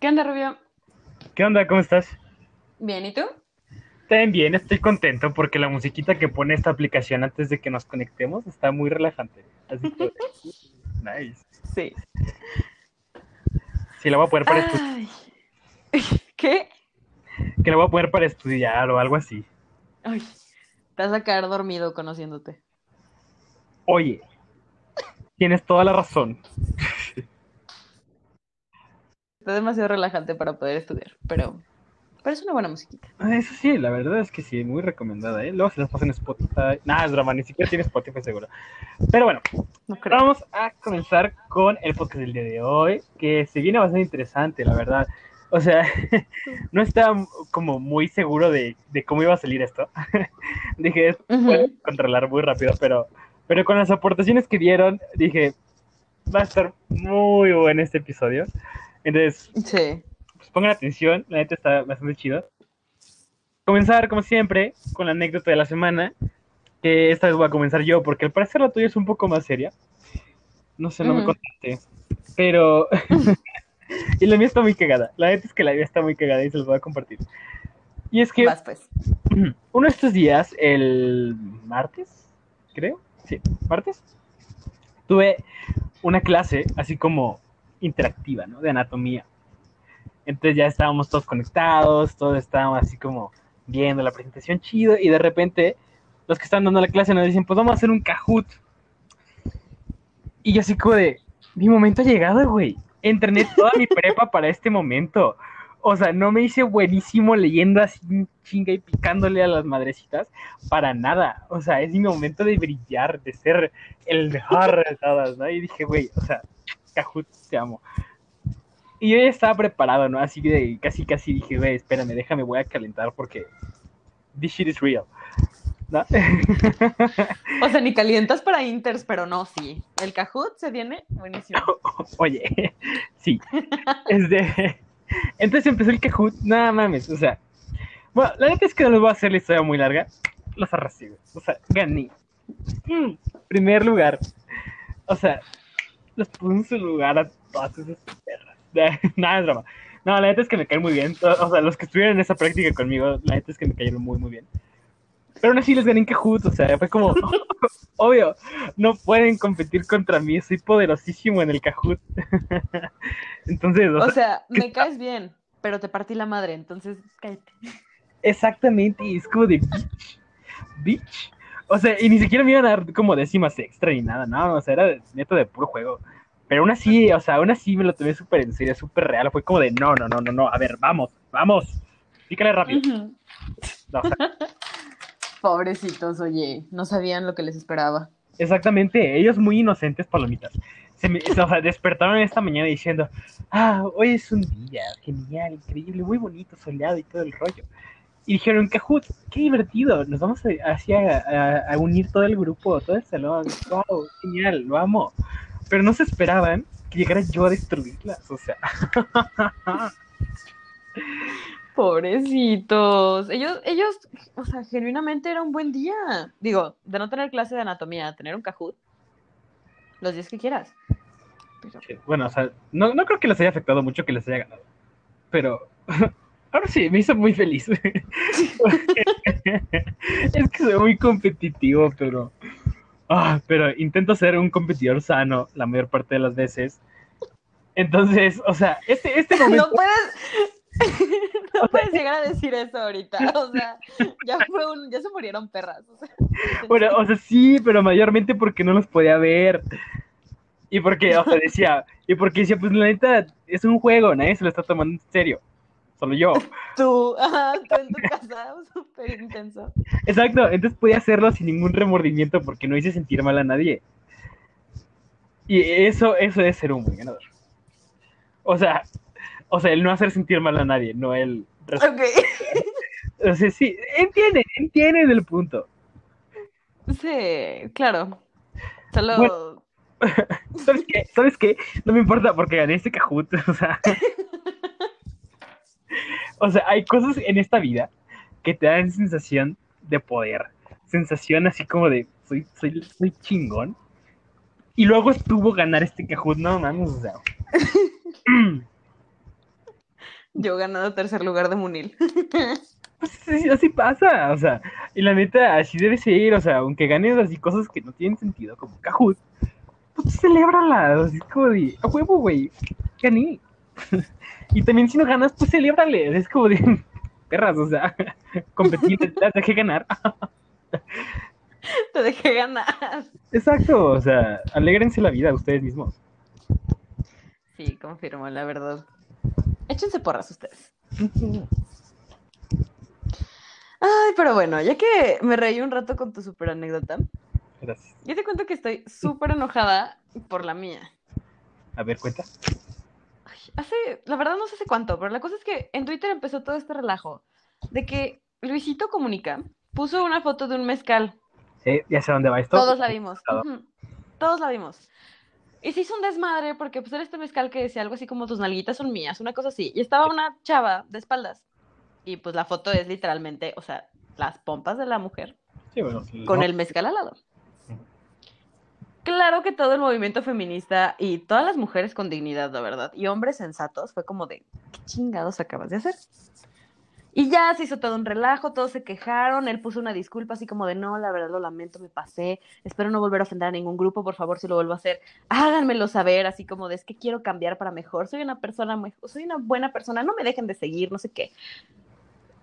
¿Qué onda, Rubio? ¿Qué onda? ¿Cómo estás? Bien, ¿y tú? También bien, estoy contento porque la musiquita que pone esta aplicación antes de que nos conectemos está muy relajante. Así que, nice. Sí. Sí, la voy a poner para estudiar. ¿Qué? Que la voy a poner para estudiar o algo así. Ay, te vas a quedar dormido conociéndote. Oye, tienes toda la razón. Está demasiado relajante para poder estudiar, pero, pero es una buena musiquita. Ah, Eso sí, la verdad es que sí, muy recomendada, ¿eh? Luego se las pasan en Spotify. Nada, es drama, ni siquiera tiene Spotify seguro. Pero bueno, No. Vamos a comenzar con el podcast del día de hoy, que se viene bastante interesante, la verdad. O sea, no estaba como muy seguro de, de cómo iba a salir esto. dije, Ujú. puede controlar muy rápido, pero, pero con las aportaciones que dieron, dije, va a estar muy bueno este episodio. Entonces, Sí. pues pongan atención, la neta está bastante chido. Comenzar, como siempre, con la anécdota de la semana, que esta vez voy a comenzar yo, porque al parecer la tuya es un poco más seria. No sé, no me contaste. Pero... y la mía está muy cagada. La neta es que la mía está muy cagada y se los voy a compartir. Y es que Vas, pues. uno de estos días, el martes, creo, sí, tuve una clase así como interactiva, ¿no? De anatomía. Entonces ya estábamos todos conectados, todos estábamos así como viendo la presentación chido y de repente los que están dando la clase nos dicen, pues vamos a hacer un Kahoot. Y yo así como de, mi momento ha llegado, güey. Entrené toda mi prepa para este momento. O sea, no me hice buenísimo leyendo así chinga y picándole a las madrecitas para nada. O sea, es mi momento de brillar, de ser el mejor de todas, ¿no? Y dije, güey, o sea, Kahoot, te amo. Y yo ya estaba preparado, ¿no? Así de casi, casi dije, güey, espérame, déjame, voy a calentar porque this shit is real. ¿No? O sea, ni calientas para Inters, pero no, sí. El Kahoot se viene buenísimo. Oye, sí. Es de... Entonces empezó el Kahoot, nada mames, o sea. Bueno, la neta es que no les voy a hacer la historia muy larga. Los arrasé. O sea, gané. Mm, primer lugar. O sea, los puse en su lugar a todas esas perras. Nada, es drama. No, la neta es que me caen muy bien. O sea, los que estuvieron en esa práctica conmigo, la neta es que me cayeron muy, muy bien. Pero aún así les gané en Kahoot, o sea, fue como, obvio, no pueden competir contra mí, soy poderosísimo en el Kahoot. Entonces, o O sea, me caes bien, pero te partí la madre, entonces cállate. exactamente, y es como de bitch, bitch. O sea, y ni siquiera me iban a dar como décimas extra ni nada, no, o sea, era neto de puro juego. Pero aún así, o sea, aún así me lo tomé súper en serio, súper real. Fue como de, no, no, no, no, no, a ver, vamos, vamos, pícale rápido. Ujú. No, o sea, Pobrecitos, oye, no sabían lo que les esperaba. Exactamente, ellos muy inocentes, palomitas. Se, me- despertaron esta mañana diciendo, ah, hoy es un día genial, increíble, muy bonito, soleado y todo el rollo. Y dijeron, Kahoot, qué divertido, nos vamos a, así a, a- a unir todo el grupo, todo el salón, wow, genial, lo amo. Pero no se esperaban que llegara yo a destruirlas, o sea. Pobrecitos. Ellos, ellos, o sea, genuinamente era un buen día. Digo, de no tener clase de anatomía, tener un Kahoot. Los días que quieras. Pero, Sí, Bueno, o sea, no, no creo que les haya afectado mucho que les haya ganado. Pero ahora sí, me hizo muy feliz. es que soy muy competitivo, pero. ah, pero intento ser un competidor sano la mayor parte de las veces. Entonces, o sea, este, este momento. no puedes. No puedes llegar a decir eso ahorita. O sea, ya fue un, ya se murieron perras. O sea, Bueno, o sea, sí, pero mayormente porque no los podía ver. Y porque, o sea, decía, y porque decía, pues la neta, es un juego, nadie se lo está tomando en serio. Solo yo. tú, ajá, tú en tu casa, súper intenso. Exacto, entonces podía hacerlo sin ningún remordimiento porque no hice sentir mal a nadie. Y eso, eso es ser un buen ganador. O sea, o sea, el no hacer sentir mal a nadie, no el... Ok. O sea, sí, entienden, entienden el punto. Sí, claro. Solo. Bueno. ¿Sabes qué? ¿Sabes qué? No me importa porque gané este Kahoot, o sea... O sea, hay cosas en esta vida que te dan sensación de poder. Sensación así como de soy, soy, soy chingón. Y luego estuvo ganar este Kahoot, no mames, o sea. Yo ganado tercer lugar de Munil. Pues sí, así pasa, o sea, y la neta, así debe ser, o sea, aunque ganes así cosas que no tienen sentido, como Kahoot, pues celébrala, así como de, a huevo, güey, gané. y también si no ganas, pues celébrale, es como de, perras, o sea, competir, te dejé ganar. te dejé ganar. Exacto, o sea, alégrense la vida ustedes mismos. Sí, confirmo, la verdad. Échense porras ustedes. Ay, pero bueno, ya que me reí un rato con tu super anécdota, Gracias. yo te cuento que estoy súper enojada por la mía. A ver, cuenta. Ay, hace, la verdad no sé hace cuánto, pero la cosa es que en Twitter empezó todo este relajo de que Luisito Comunica puso una foto de un mezcal. Sí, ya sé dónde va esto. Todos la vimos. Todos la vimos. Y se hizo un desmadre porque pues era este mezcal que decía algo así como tus nalguitas son mías, una cosa así. Y estaba una chava de espaldas. Y pues la foto es literalmente, o sea, las pompas de la mujer Sí, bueno, sí, con no. el mezcal al lado. Claro que todo el movimiento feminista y todas las mujeres con dignidad, la verdad, y hombres sensatos, fue como de, ¿qué chingados acabas de hacer? Y ya se hizo todo un relajo, todos se quejaron, él puso una disculpa así como de, no, la verdad lo lamento, me pasé, espero no volver a ofender a ningún grupo, por favor, si lo vuelvo a hacer, háganmelo saber, así como de, es que quiero cambiar para mejor, soy una persona, soy una buena persona, no me dejen de seguir, no sé qué.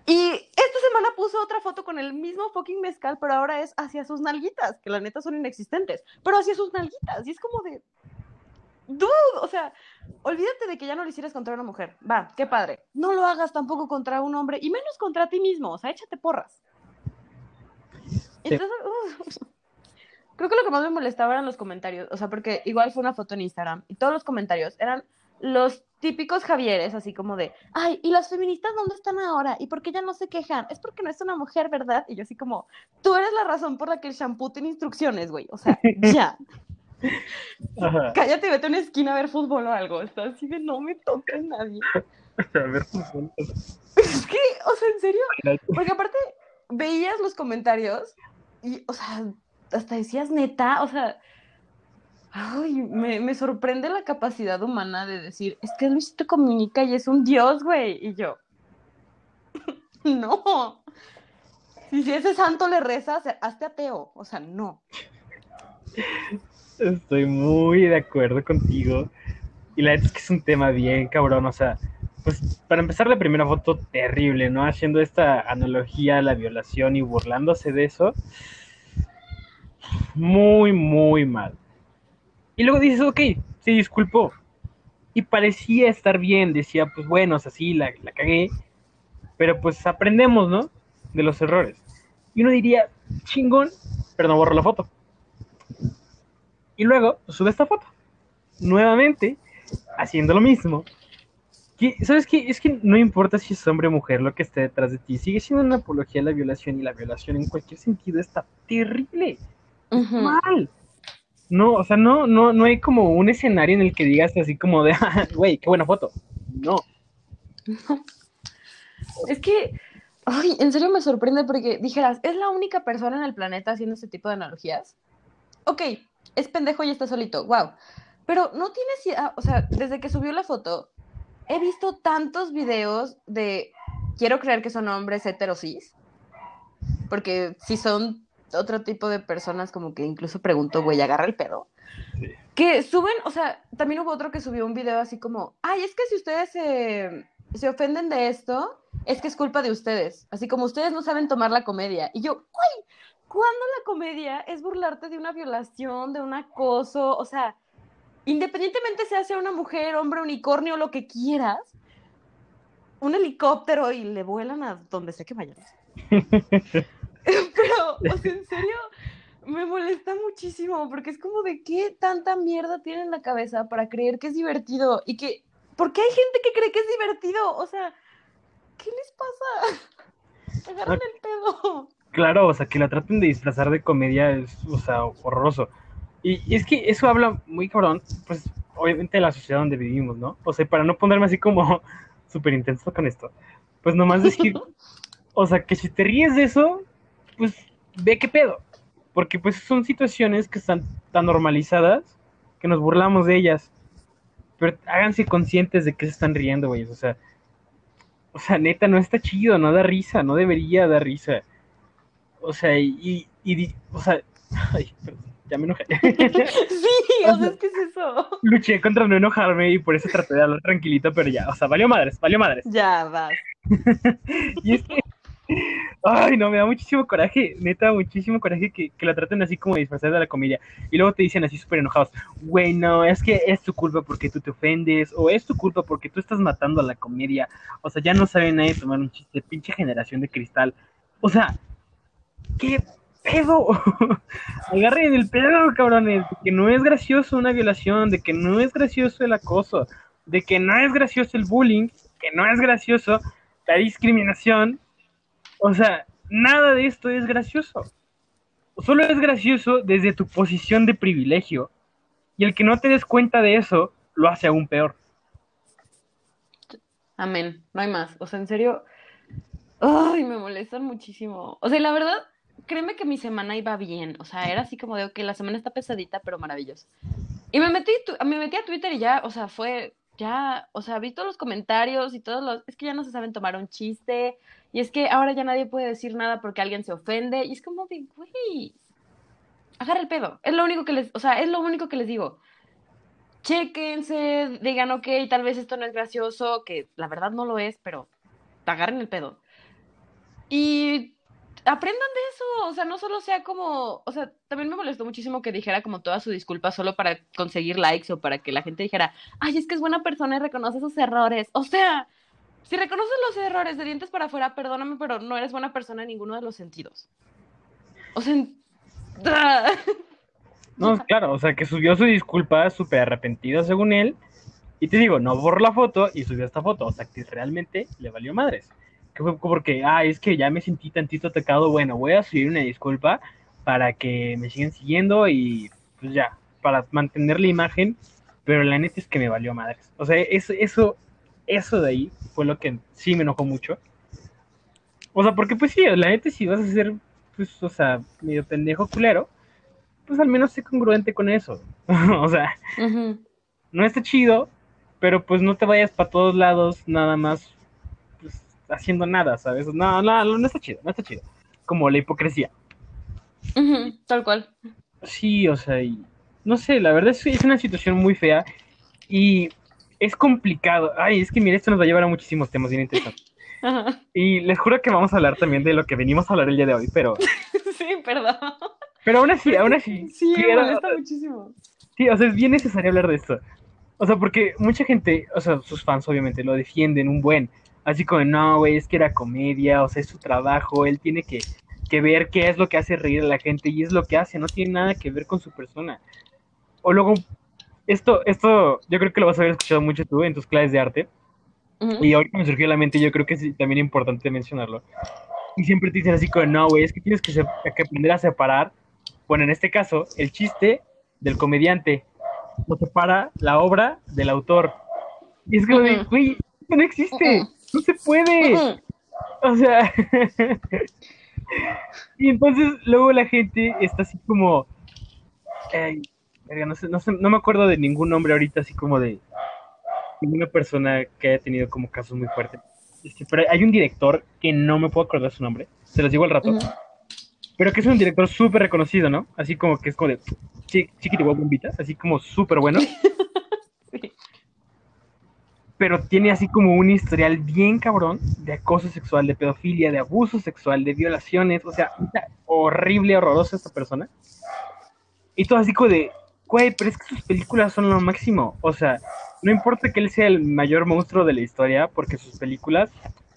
Y esta semana puso otra foto con el mismo fucking mezcal, pero ahora es hacia sus nalguitas, que la neta son inexistentes, pero hacia sus nalguitas. Y es como de. Dude, o sea, olvídate de que ya no lo hicieras contra una mujer. Va, qué padre. No lo hagas tampoco contra un hombre, y menos contra ti mismo. O sea, échate porras. Entonces, creo que lo que más me molestaba eran los comentarios. O sea, porque igual fue una foto en Instagram y todos los comentarios eran los típicos Javieres, así como de, ay, ¿y las feministas dónde están ahora? ¿Y por qué ya no se quejan? Es porque no es una mujer, ¿verdad? Y yo así como, tú eres la razón por la que el shampoo tiene instrucciones, güey. O sea, ya. Ajá. Cállate y vete a una esquina a ver fútbol o algo. Está así de no me toca nadie. A ver, pues, Es que, o sea, en serio. Porque aparte, veías los comentarios y, o sea, hasta decías neta, o sea, ay, me, me sorprende la capacidad humana de decir, es que Luisito comunica y es un dios, güey. Y yo, no. Si, si ese santo le reza, se- hazte ateo. O sea, no. Estoy muy de acuerdo contigo. Y la verdad es que es un tema bien cabrón. O sea, pues para empezar, la primera foto terrible, ¿no? Haciendo esta analogía a la violación y burlándose de eso. Muy, muy mal. Y luego dices, ok, se disculpó. Y parecía estar bien. Decía, pues bueno, o sea, sí, la, la cagué. Pero pues aprendemos, ¿no? De los errores. Y uno diría, chingón, pero no borro la foto. Y luego sube esta foto. Nuevamente, haciendo lo mismo. ¿Sabes qué? Es que no importa si es hombre o mujer lo que esté detrás de ti. Sigue siendo una apología a la violación y la violación en cualquier sentido está terrible. Ujú. Mal. No, o sea, no, no, no hay como un escenario en el que digas así como de, "Ah, güey, qué buena foto. No. Es que, ay, en serio me sorprende porque dijeras, ¿es la única persona en el planeta haciendo este tipo de analogías? Ok, es pendejo y está solito, wow. Pero no tienes idea, o sea, desde que subió la foto, he visto tantos videos de, quiero creer que son hombres heterosis, porque si son otro tipo de personas, como que incluso pregunto, güey, agarra el pedo. Sí. Que suben, o sea, también hubo otro que subió un video así como, ay, es que si ustedes se, se ofenden de esto, es que es culpa de ustedes. Así como ustedes no saben tomar la comedia. Y yo, güey, ¿cuándo la comedia es burlarte de una violación, de un acoso? O sea, independientemente sea sea una mujer, hombre, unicornio, lo que quieras, un helicóptero y le vuelan a donde sea que vayan. Pero, o sea, en serio, me molesta muchísimo porque es como de qué tanta mierda tiene en la cabeza para creer que es divertido y que, ¿por qué hay gente que cree que es divertido? O sea, ¿qué les pasa? Agarran el pedo. Claro, o sea, que la traten de disfrazar de comedia es, o sea, horroroso. Y, y es que eso habla muy cabrón, pues, obviamente de la sociedad donde vivimos, ¿no? O sea, para no ponerme así como súper intenso con esto, pues nomás decir, o sea, que si te ríes de eso, pues ve qué pedo. Porque pues son situaciones que están tan normalizadas que nos burlamos de ellas. Pero háganse conscientes de que se están riendo, güey. O sea, o sea, neta, no está chido, no da risa, no debería dar risa. O sea, y, y, o sea, ay, ya me enojé. sí, o sea, es que es eso. Luché contra no enojarme y por eso traté de hablar tranquilito, pero ya, o sea, valió madres, valió madres. Ya, vas. y es que Ay, no, me da muchísimo coraje, neta, muchísimo coraje que, que la traten así como disfrazada de la comedia. Y luego te dicen así súper enojados, güey, no, es que es tu culpa porque tú te ofendes, o es tu culpa porque tú estás matando a la comedia. O sea, ya no sabe nadie tomar un chiste, pinche generación de cristal. O sea, ¿qué pedo? Agarren el pedo, cabrones, de que no es gracioso una violación, de que no es gracioso el acoso, de que no es gracioso el bullying, que no es gracioso la discriminación o sea, nada de esto es gracioso. Solo es gracioso desde tu posición de privilegio. Y el que no te des cuenta de eso, lo hace aún peor. Amén, no hay más. O sea, en serio, ay, me molestan muchísimo. O sea, la verdad, créeme que mi semana iba bien. O sea, era así como de, que la semana está pesadita, pero maravillosa. Y me metí, me metí a Twitter y ya, o sea, fue, ya, o sea, vi todos los comentarios y todos los, es que ya no se saben tomar un chiste, y es que ahora ya nadie puede decir nada porque alguien se ofende, y es como de, güey, agarra el pedo, es lo único que les, o sea, es lo único que les digo. Chéquense, digan, ok, tal vez esto no es gracioso, que la verdad no lo es, pero agarren el pedo. Y aprendan de eso, o sea, no solo sea como, o sea, también me molestó muchísimo que dijera como toda su disculpa solo para conseguir likes o para que la gente dijera, ay, es que es buena persona y reconoce sus errores. O sea, si reconoces los errores de dientes para afuera, perdóname, pero no eres buena persona en ninguno de los sentidos. O sea, no, claro, o sea, que subió su disculpa súper arrepentida según él. Y te digo, no borró la foto y subió esta foto. O sea, que realmente le valió madres porque, ah, es que ya me sentí tantito atacado, bueno, voy a subir una disculpa para que me sigan siguiendo y pues ya, para mantener la imagen, pero la neta es que me valió madres. O sea, eso, eso, eso de ahí fue lo que sí me enojó mucho. O sea, porque pues sí, la neta si vas a ser, pues, o sea, medio pendejo culero, pues al menos sé congruente con eso. o sea, no está chido, pero pues no te vayas para todos lados nada más haciendo nada, ¿sabes? No, no, no está chido, no está chido. Como la hipocresía. tal cual. Sí, o sea, no sé, la verdad es que es una situación muy fea y es complicado. Ay, es que mira, esto nos va a llevar a muchísimos temas bien interesantes. Y les juro que vamos a hablar también de lo que venimos a hablar el día de hoy, pero... sí, perdón. Pero aún así, aún así... Sí, me molesta muchísimo. Sí, o sea, es bien necesario hablar de esto. O sea, porque mucha gente, o sea, sus fans obviamente lo defienden un buen, así como, no, güey, es que era comedia, o sea, es su trabajo, él tiene que, ver qué es lo que hace reír a la gente y es lo que hace, no tiene nada que ver con su persona. O luego, esto, esto, yo creo que lo vas a haber escuchado mucho tú en tus clases de arte. Y ahorita me surgió a la mente, yo creo que es también importante mencionarlo. Y siempre te dicen así como, no, güey, es que tienes que, que, aprender a separar, bueno, en este caso, el chiste del comediante, o separa la obra del autor. Y es como, güey, no existe. No se puede. O sea. y entonces luego la gente está así como. no, sé, no, sé, no me acuerdo de ningún nombre ahorita, así como de ninguna persona que haya tenido como casos muy fuertes. Este, pero hay un director que no me puedo acordar su nombre, se los digo al rato, pero que es un director súper reconocido, ¿no? Así como que es como de chiquito bombita, así como súper bueno. pero tiene así como un historial bien cabrón de acoso sexual, de pedofilia, de abuso sexual, de violaciones, o sea, horrible, horrorosa esta persona. Y todo así como de, güey, pero es que sus películas son lo máximo, o sea, no importa que él sea el mayor monstruo de la historia, porque sus películas,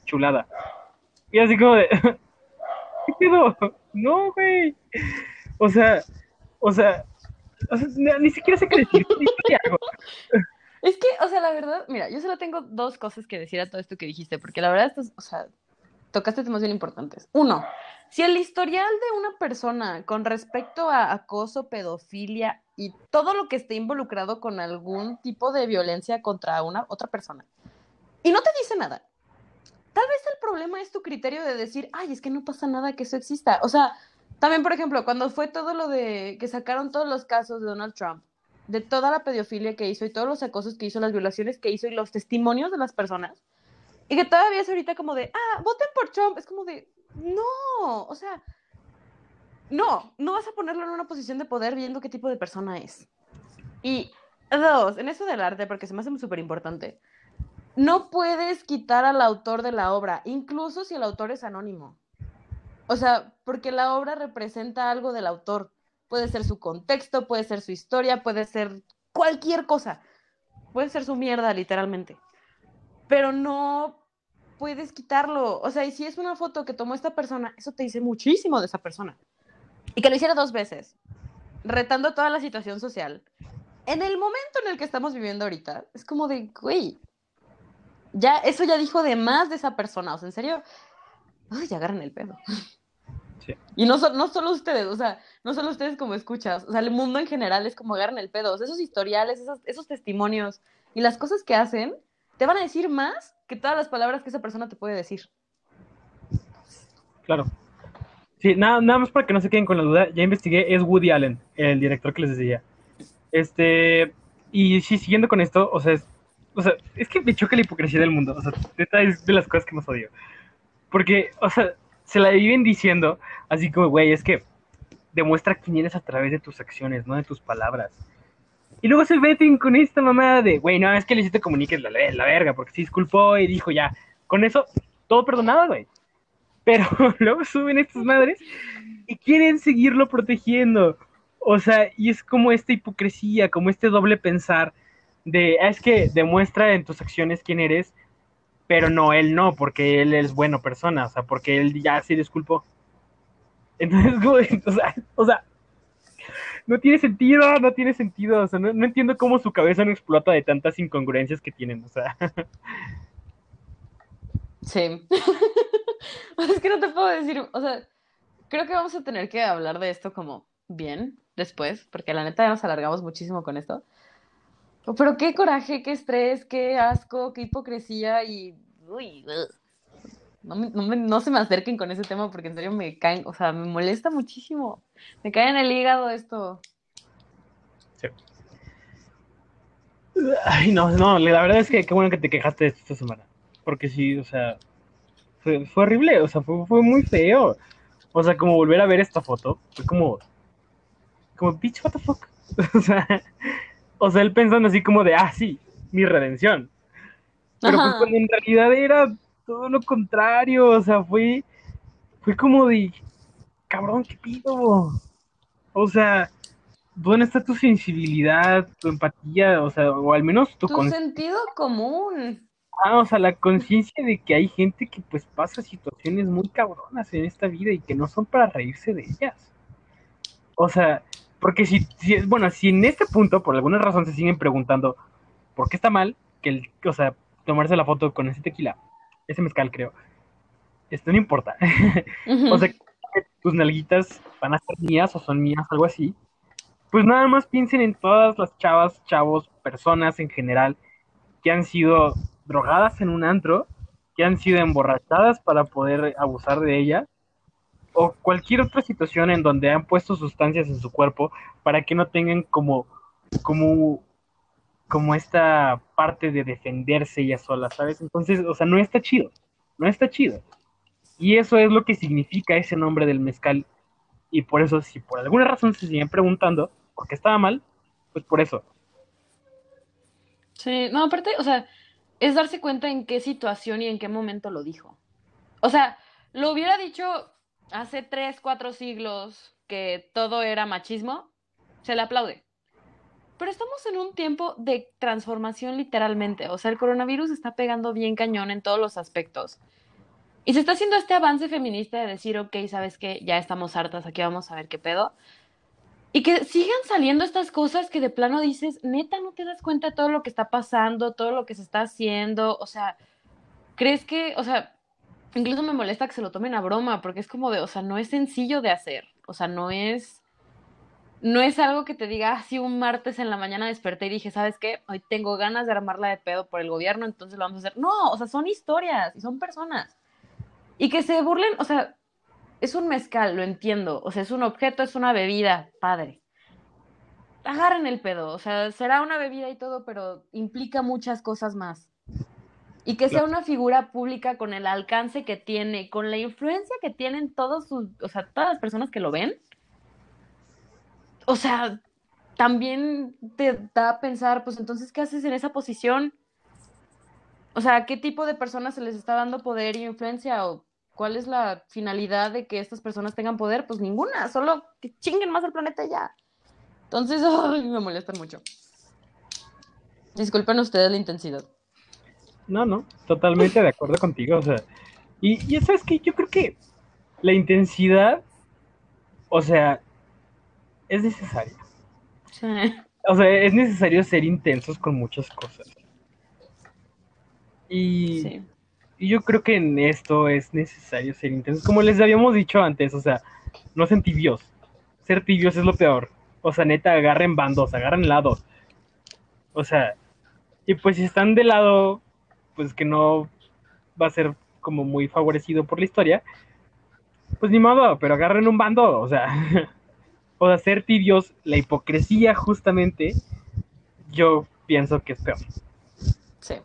chulada. Y así como de, ¿qué pedo? No, güey. O sea, o sea, ni siquiera sé qué decir. Es que, o sea, la verdad, mira, yo solo tengo dos cosas que decir a todo esto que dijiste, porque la verdad, esto o sea, tocaste temas bien importantes. Uno, si el historial de una persona con respecto a acoso, pedofilia y todo lo que esté involucrado con algún tipo de violencia contra una otra persona, y no te dice nada, tal vez el problema es tu criterio de decir, ay, es que no pasa nada que eso exista. O sea, también, por ejemplo, cuando fue todo lo de que sacaron todos los casos de Donald Trump, de toda la pedofilia que hizo y todos los acosos que hizo, las violaciones que hizo y los testimonios de las personas. Y que todavía es ahorita como de, ah, voten por Trump. Es como de, no, o sea, no, no vas a ponerlo en una posición de poder viendo qué tipo de persona es. Y dos, en eso del arte, porque se me hace súper importante, no puedes quitar al autor de la obra, incluso si el autor es anónimo. O sea, porque la obra representa algo del autor. Puede ser su contexto, puede ser su historia, puede ser cualquier cosa. Puede ser su mierda, literalmente. Pero no puedes quitarlo. O sea, y si es una foto que tomó esta persona, eso te dice muchísimo de esa persona. Y que lo hiciera dos veces, retando toda la situación social. En el momento en el que estamos viviendo ahorita, es como de, güey, ya, eso ya dijo de más de esa persona. O sea, en serio, ya agarran el pedo. Y no, no solo ustedes, o sea, no solo ustedes como escuchas, o sea, el mundo en general es como agarran el pedo. O sea, esos historiales, esos, esos testimonios y las cosas que hacen, te van a decir más que todas las palabras que esa persona te puede decir. Claro. Sí, nada, nada más para que no se queden con la duda, ya investigué, es Woody Allen, el director que les decía. Este, y sí, siguiendo con esto, o sea, es, o sea, es que me choca la hipocresía del mundo, o sea, esta es de las cosas que más odio. Porque, o sea, se la viven diciendo, así como, güey, es que demuestra quién eres a través de tus acciones, no de tus palabras. Y luego se meten con esta mamada de, güey, no, es que le hiciste comuniques la, la verga, porque se disculpó y dijo ya, con eso, todo perdonado, güey. Pero luego suben estas madres y quieren seguirlo protegiendo. O sea, y es como esta hipocresía, como este doble pensar de, ah, es que demuestra en tus acciones quién eres, pero no, él no, porque él es buena persona, o sea, porque él ya se disculpó. Entonces, o sea, o sea, no tiene sentido, no tiene sentido, o sea, no, no entiendo cómo su cabeza no explota de tantas incongruencias que tienen, o sea. Sí. es que no te puedo decir, o sea, creo que vamos a tener que hablar de esto como bien después, porque la neta ya nos alargamos muchísimo con esto. Pero qué coraje, qué estrés, qué asco, qué hipocresía y... Uy, no, no, se me acerquen con ese tema porque en serio me caen, o sea, me molesta muchísimo. Me cae en el hígado esto. Sí. Ay, no, no, la verdad es que qué bueno que te quejaste de esto esta semana. Porque sí, o sea, fue, horrible, o sea, fue, fue, muy feo. O sea, como volver a ver esta foto, fue como, como, bitch, what the fuck. o sea, o sea, él pensando así como de, ah, sí, mi redención. Pero pues cuando en realidad era todo lo contrario, o sea, fue, fue como de, cabrón, ¿qué pido? O sea, ¿dónde está tu sensibilidad, tu empatía? O sea, o al menos tu... Tu sentido común. Ah, o sea, la conciencia de que hay gente que pues pasa situaciones muy cabronas en esta vida y que no son para reírse de ellas. O sea, porque si, si bueno, si en este punto por alguna razón se siguen preguntando por qué está mal que el, o sea, tomarse la foto con ese tequila, ese mezcal creo, esto no importa. o sea, que tus nalguitas van a ser mías o son mías, algo así. Pues nada más piensen en todas las chavas, chavos, personas en general que han sido drogadas en un antro, que han sido emborrachadas para poder abusar de ella, o cualquier otra situación en donde han puesto sustancias en su cuerpo para que no tengan como, como, como esta parte de defenderse ella sola, ¿sabes? Entonces, o sea, no está chido, no está chido. Y eso es lo que significa ese nombre del mezcal. Y por eso, si por alguna razón se siguen preguntando por qué estaba mal, pues por eso. Sí, no, aparte, o sea, es darse cuenta en qué situación y en qué momento lo dijo. O sea, lo hubiera dicho hace tres, cuatro siglos que todo era machismo, se le aplaude. Pero estamos en un tiempo de transformación literalmente. O sea, el coronavirus está pegando bien cañón en todos los aspectos. Y se está haciendo este avance feminista de decir, ok, ¿sabes qué? Ya estamos hartas, aquí vamos a ver qué pedo. Y que sigan saliendo estas cosas que de plano dices, neta, no te das cuenta de todo lo que está pasando, todo lo que se está haciendo, o sea, crees que, o sea, incluso me molesta que se lo tomen a broma, porque es como de, o sea, no es sencillo de hacer, o sea, no es, no es algo que te diga, así ah, un martes en la mañana desperté y dije, ¿sabes qué? Hoy tengo ganas de armarla de pedo por el gobierno, entonces lo vamos a hacer. No, o sea, son historias y son personas. Y que se burlen, o sea, es un mezcal, lo entiendo. O sea, es un objeto, es una bebida, padre. agarren el pedo. O sea, será una bebida y todo, pero implica muchas cosas más. Y que sea una figura pública con el alcance que tiene, con la influencia que tienen todos sus, o sea, todas las personas que lo ven. O sea, también te da a pensar, pues entonces, ¿qué haces en esa posición? O sea, ¿qué tipo de personas se les está dando poder y influencia? ¿O cuál es la finalidad de que estas personas tengan poder? Pues ninguna, solo que chinguen más al planeta ya. Entonces, ay, me molestan mucho. Disculpen ustedes la intensidad. No, no, totalmente de acuerdo contigo. O sea, y, y sabes que yo creo que la intensidad, o sea, es necesaria. Sí. O sea, es necesario ser intensos con muchas cosas. Y, sí. y yo creo que en esto es necesario ser intensos. Como les habíamos dicho antes, o sea, no sean tibios. Ser tibios es lo peor. O sea, neta, agarren bandos, agarren lados. O sea, y pues si están de lado, pues que no va a ser como muy favorecido por la historia, pues ni modo, pero agarren un bando, o sea, o sea, ser tibios, la hipocresía justamente, yo pienso que es peor. Sí.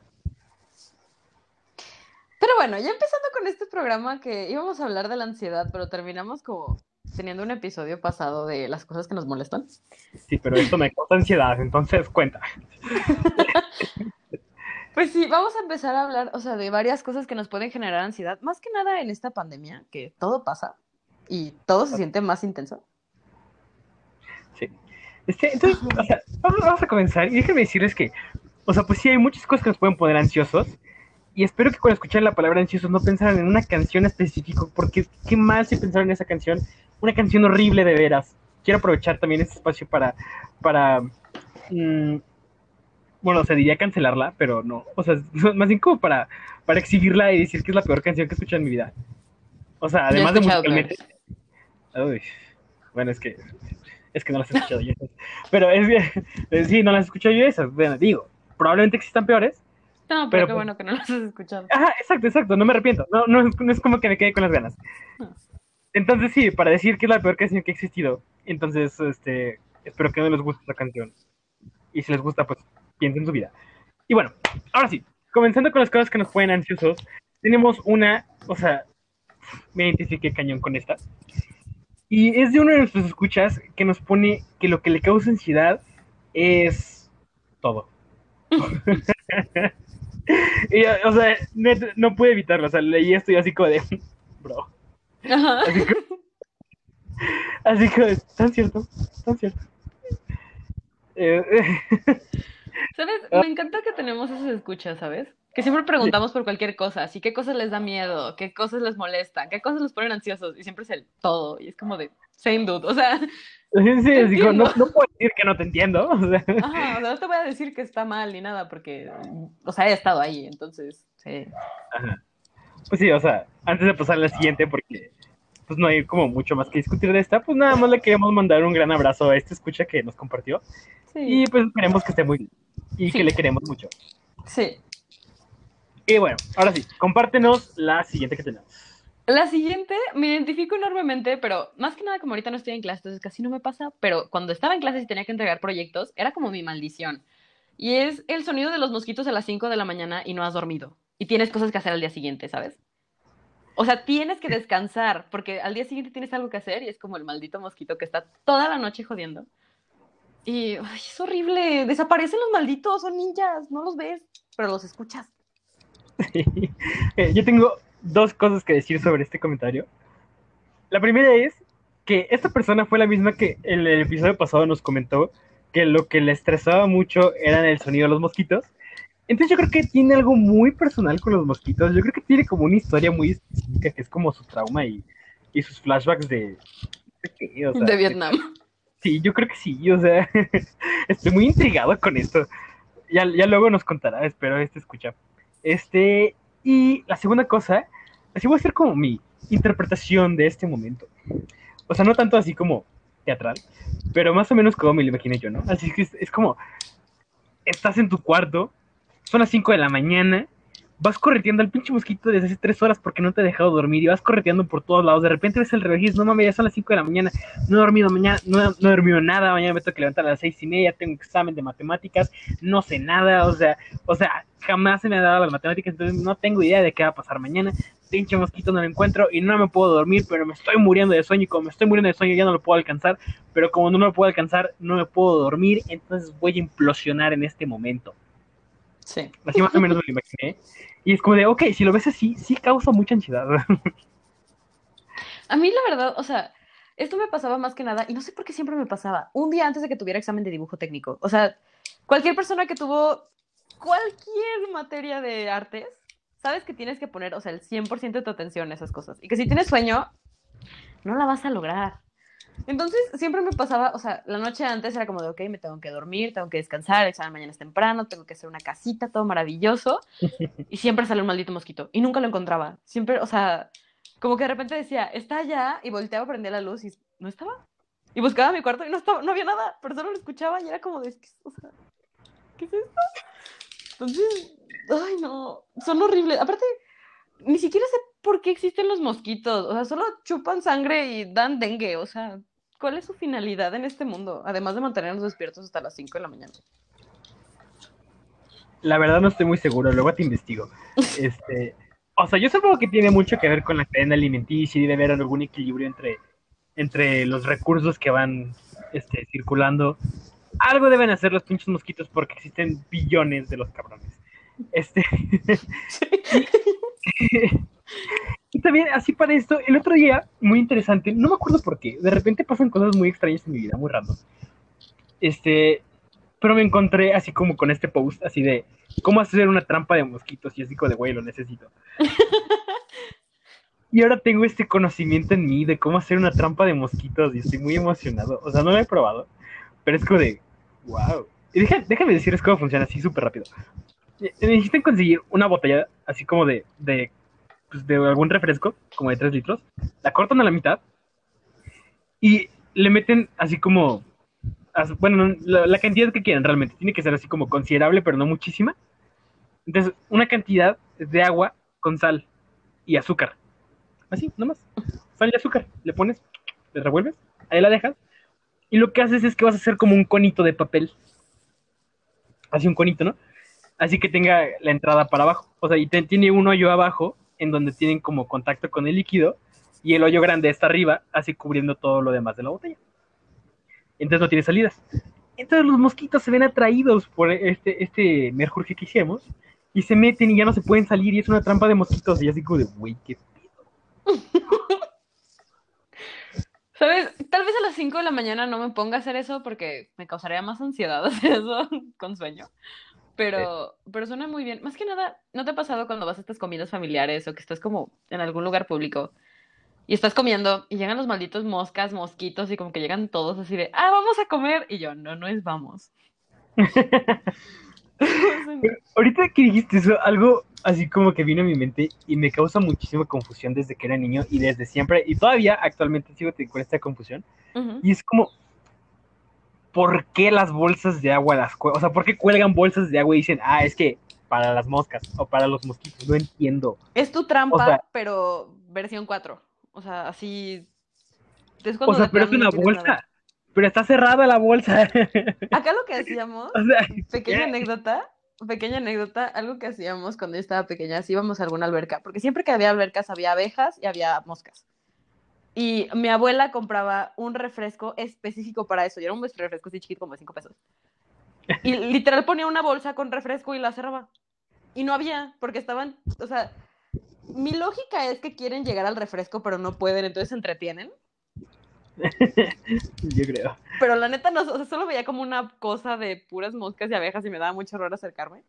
Pero bueno, ya empezando con este programa que íbamos a hablar de la ansiedad, pero terminamos como teniendo un episodio pasado de las cosas que nos molestan. Sí, pero esto me causa ansiedad, entonces cuenta. Pues sí, vamos a empezar a hablar, o sea, de varias cosas que nos pueden generar ansiedad, más que nada en esta pandemia, que todo pasa y todo se siente más intenso. Sí. Este, entonces, o sea, vamos, vamos a comenzar y déjenme decirles que, o sea, pues sí, hay muchas cosas que nos pueden poner ansiosos. Y espero que cuando escuchen la palabra ansiosos no pensaran en una canción específica, porque qué mal si pensaron en esa canción. Una canción horrible de veras. Quiero aprovechar también este espacio para, para, mm, bueno, o sea, diría cancelarla, pero no. O sea, más bien como para, para exhibirla y decir que es la peor canción que he escuchado en mi vida. O sea, además de musicalmente. Uy, bueno, es que es que no las he escuchado yo esas. Pero es que, sí, no las he escuchado yo esas. Bueno, digo, probablemente existan peores. No, pero, Pero, qué pues- bueno que no las has escuchado. Ajá, exacto, exacto, no me arrepiento. No, no, es- no es como que me quede con las ganas. Entonces sí, para decir que es la peor canción que ha existido. Entonces, este, espero que no les guste esta canción. Y si les gusta, pues piensen en su vida. Y bueno, ahora sí, comenzando con las cosas que nos ponen ansiosos, tenemos una, o sea, me identifiqué cañón con esta. Y es de uno de nuestros escuchas que nos pone que lo que le causa ansiedad es todo. y, o sea, net- no pude evitarlo. O sea, leí esto y así como de, bro. Ajá. Así así que, tan cierto, tan cierto. Eh, ¿Sabes? Me encanta que tenemos esas escuchas, ¿sabes? Que siempre preguntamos por cualquier cosa, así qué cosas les da miedo, qué cosas les molestan, qué cosas los ponen ansiosos, y siempre es el todo, y es como de, same dude, o sea, sí, como, no, puedo decir que no te entiendo. O sea, ajá, o sea, no te voy a decir que está mal ni nada, porque, o sea, he estado ahí, entonces, sí. ajá. Pues sí, o sea, antes de pasar a la siguiente, porque pues no hay como mucho más que discutir de esta, pues nada más le queremos mandar un gran abrazo a esta escucha que nos compartió. Sí, Y pues esperemos que esté muy bien y Sí. que le queremos mucho. sí. Y bueno, ahora sí, compártenos la siguiente que tenemos. La siguiente me identifico enormemente, pero más que nada como ahorita no estoy en clase, entonces casi no me pasa, pero cuando estaba en clases y tenía que entregar proyectos, era como mi maldición. Y es el sonido de los mosquitos a las 5 de la mañana y no has dormido. Y tienes cosas que hacer al día siguiente, ¿sabes? O sea, tienes que descansar, porque al día siguiente tienes algo que hacer y es como el maldito mosquito que está toda la noche jodiendo. Y es horrible, desaparecen los malditos, son ninjas, no los ves, pero los escuchas. Eh, Yo tengo dos cosas que decir sobre este comentario. La primera es que esta persona fue la misma que en el episodio pasado nos comentó que lo que le estresaba mucho era el sonido de los mosquitos. Entonces yo creo que tiene algo muy personal con los mosquitos. Yo creo que tiene como una historia muy específica que es como su trauma y, y sus flashbacks de... de- o sea, de Vietnam. Sí, yo creo que sí, o sea, estoy muy intrigado con esto. Ya, ya luego nos contará, espero este escucha. Este, y la segunda cosa, así voy a hacer como mi interpretación de este momento. O sea, no tanto así como teatral, pero más o menos como me lo imaginé yo, ¿no? Así que es, es como, estás en tu cuarto, son las 5 de la mañana, vas correteando al pinche mosquito desde hace tres horas porque no te ha dejado dormir y vas correteando por todos lados. De repente ves el reloj y dices, no mames, ya son las 5 de la mañana, no he dormido mañana, no, he- dormido nada, mañana me tengo que levantar a las seis y media, tengo examen de matemáticas, no sé nada, o sea, o sea, jamás se me ha dado las matemáticas, entonces no tengo idea de qué va a pasar mañana. Pinche mosquito no lo encuentro y no me puedo dormir, pero me estoy muriendo de sueño y como me estoy muriendo de sueño ya no lo puedo alcanzar, pero como no lo puedo alcanzar, no me puedo dormir, entonces voy a implosionar en este momento. Sí. Así más o menos me lo imaginé. Y es como de, ok, si lo ves así, sí causa mucha ansiedad. A mí la verdad, o sea, esto me pasaba más que nada, y no sé por qué siempre me pasaba, un día antes de que tuviera examen de dibujo técnico. O sea, cualquier persona que tuvo cualquier materia de artes, sabes que tienes que poner, o sea, el 100% de tu atención en esas cosas. Y que si tienes sueño, no la vas a lograr. Entonces, siempre me pasaba, o sea, la noche antes era como de, ok, me tengo que dormir, tengo que descansar, el examen mañana es temprano, tengo que hacer una casita, todo maravilloso. Y siempre sale un maldito mosquito. Y nunca lo encontraba. Siempre, o sea, como que de repente decía, está allá, y volteaba, prendía la luz y no estaba. Y buscaba mi cuarto y no estaba, no había nada, pero solo lo escuchaba y era como de, "¿Qué es- o sea, ¿qué es esto? Entonces, ay no, son horribles. Aparte, ni siquiera sé por qué existen los mosquitos. O sea, solo chupan sangre y dan dengue. O sea, ¿cuál es su finalidad en este mundo? Además de mantenernos despiertos hasta las 5 de la mañana. La verdad no estoy muy seguro, luego te investigo. Este, o sea, yo supongo que tiene mucho que ver con la cadena alimenticia y debe haber algún equilibrio entre, entre los recursos que van este, circulando. Algo deben hacer los pinches mosquitos porque existen billones de los cabrones. Este, y también, así para esto, el otro día, muy interesante, no me acuerdo por qué, de repente pasan cosas muy extrañas en mi vida, muy random. Este, pero me encontré así como con este post, así de cómo hacer una trampa de mosquitos, y así como de, güey, lo necesito. y ahora tengo este conocimiento en mí de cómo hacer una trampa de mosquitos, y estoy muy emocionado. O sea, no lo he probado, pero es como de, wow. Y deja- déjame decirles cómo funciona así súper rápido. Necesitan conseguir una botella así como de, de, pues, de algún refresco, como de 3 litros, la cortan a la mitad y le meten así como, bueno, no, la, la cantidad que quieran realmente, tiene que ser así como considerable, pero no muchísima. Entonces, una cantidad de agua con sal y azúcar. Así, nomás. Sal y azúcar. Le pones, le revuelves, ahí la dejas. Y lo que haces es que vas a hacer como un conito de papel. Así un conito, ¿no? Así que tenga la entrada para abajo. O sea, y tiene un hoyo abajo en donde tienen como contacto con el líquido. Y el hoyo grande está arriba, así cubriendo todo lo demás de la botella. Entonces no tiene salidas. Entonces los mosquitos se ven atraídos por este, este que hicimos. Y se meten y ya no se pueden salir. Y es una trampa de mosquitos. Y así como de, güey, qué ¿Sabes? Tal vez a las 5 de la mañana no me ponga a hacer eso porque me causaría más ansiedad hacer eso con sueño. Pero, pero suena muy bien. Más que nada, ¿no te ha pasado cuando vas a estas comidas familiares o que estás como en algún lugar público y estás comiendo y llegan los malditos moscas, mosquitos y como que llegan todos así de, ah, vamos a comer? Y yo, no, no es vamos. Ahorita que dijiste eso, algo así como que vino a mi mente y me causa muchísima confusión desde que era niño y desde siempre, y todavía actualmente sigo con esta confusión, y es como, ¿por qué las bolsas de agua las cuelgan? O sea, ¿por qué cuelgan bolsas de agua y dicen, ah, es que para las moscas o para los mosquitos? No entiendo. Es tu trampa, O sea- pero versión 4. O sea, así... es O sea, pero es una bolsa, nada. pero está cerrada la bolsa. Acá lo que hacíamos o sea, Pequeña anécdota, pequeña anécdota, algo que hacíamos cuando yo estaba pequeña, si íbamos a alguna alberca, porque siempre que había albercas había abejas y había moscas. Y mi abuela compraba un refresco específico para eso, y era un refresco así chiquito como de 5 pesos. Y literal ponía una bolsa con refresco y la cerraba. Y no había, porque estaban, o sea, mi lógica es que quieren llegar al refresco, pero no pueden, entonces se entretienen. Yo creo. Pero la neta, no, o sea, solo veía como una cosa de puras moscas y abejas y me daba mucho horror acercarme.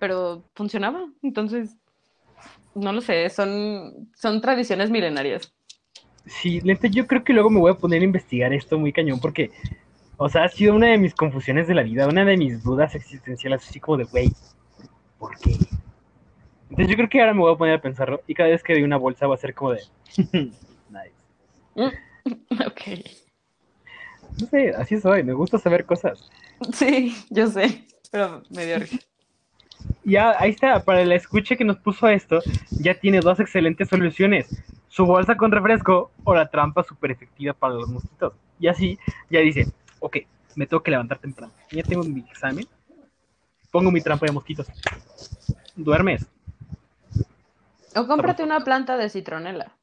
Pero funcionaba. Entonces, no lo sé, son, son tradiciones milenarias. Sí, neta, yo creo que luego me voy a poner a investigar esto muy cañón porque, o sea, ha sido una de mis confusiones de la vida, una de mis dudas existenciales, así como de, güey, ¿por qué? Entonces yo creo que ahora me voy a poner a pensarlo y cada vez que veo una bolsa va a ser como de, nice. ok. No sé, así soy, me gusta saber cosas. Sí, yo sé, pero me dio risa. Ya, ahí está, para el escuche que nos puso esto, ya tiene dos excelentes soluciones. Su bolsa con refresco o la trampa súper efectiva para los mosquitos. Y así, ya dice, ok, me tengo que levantar temprano. Ya tengo mi examen. Pongo mi trampa de mosquitos. Duermes. O cómprate una planta de citronela.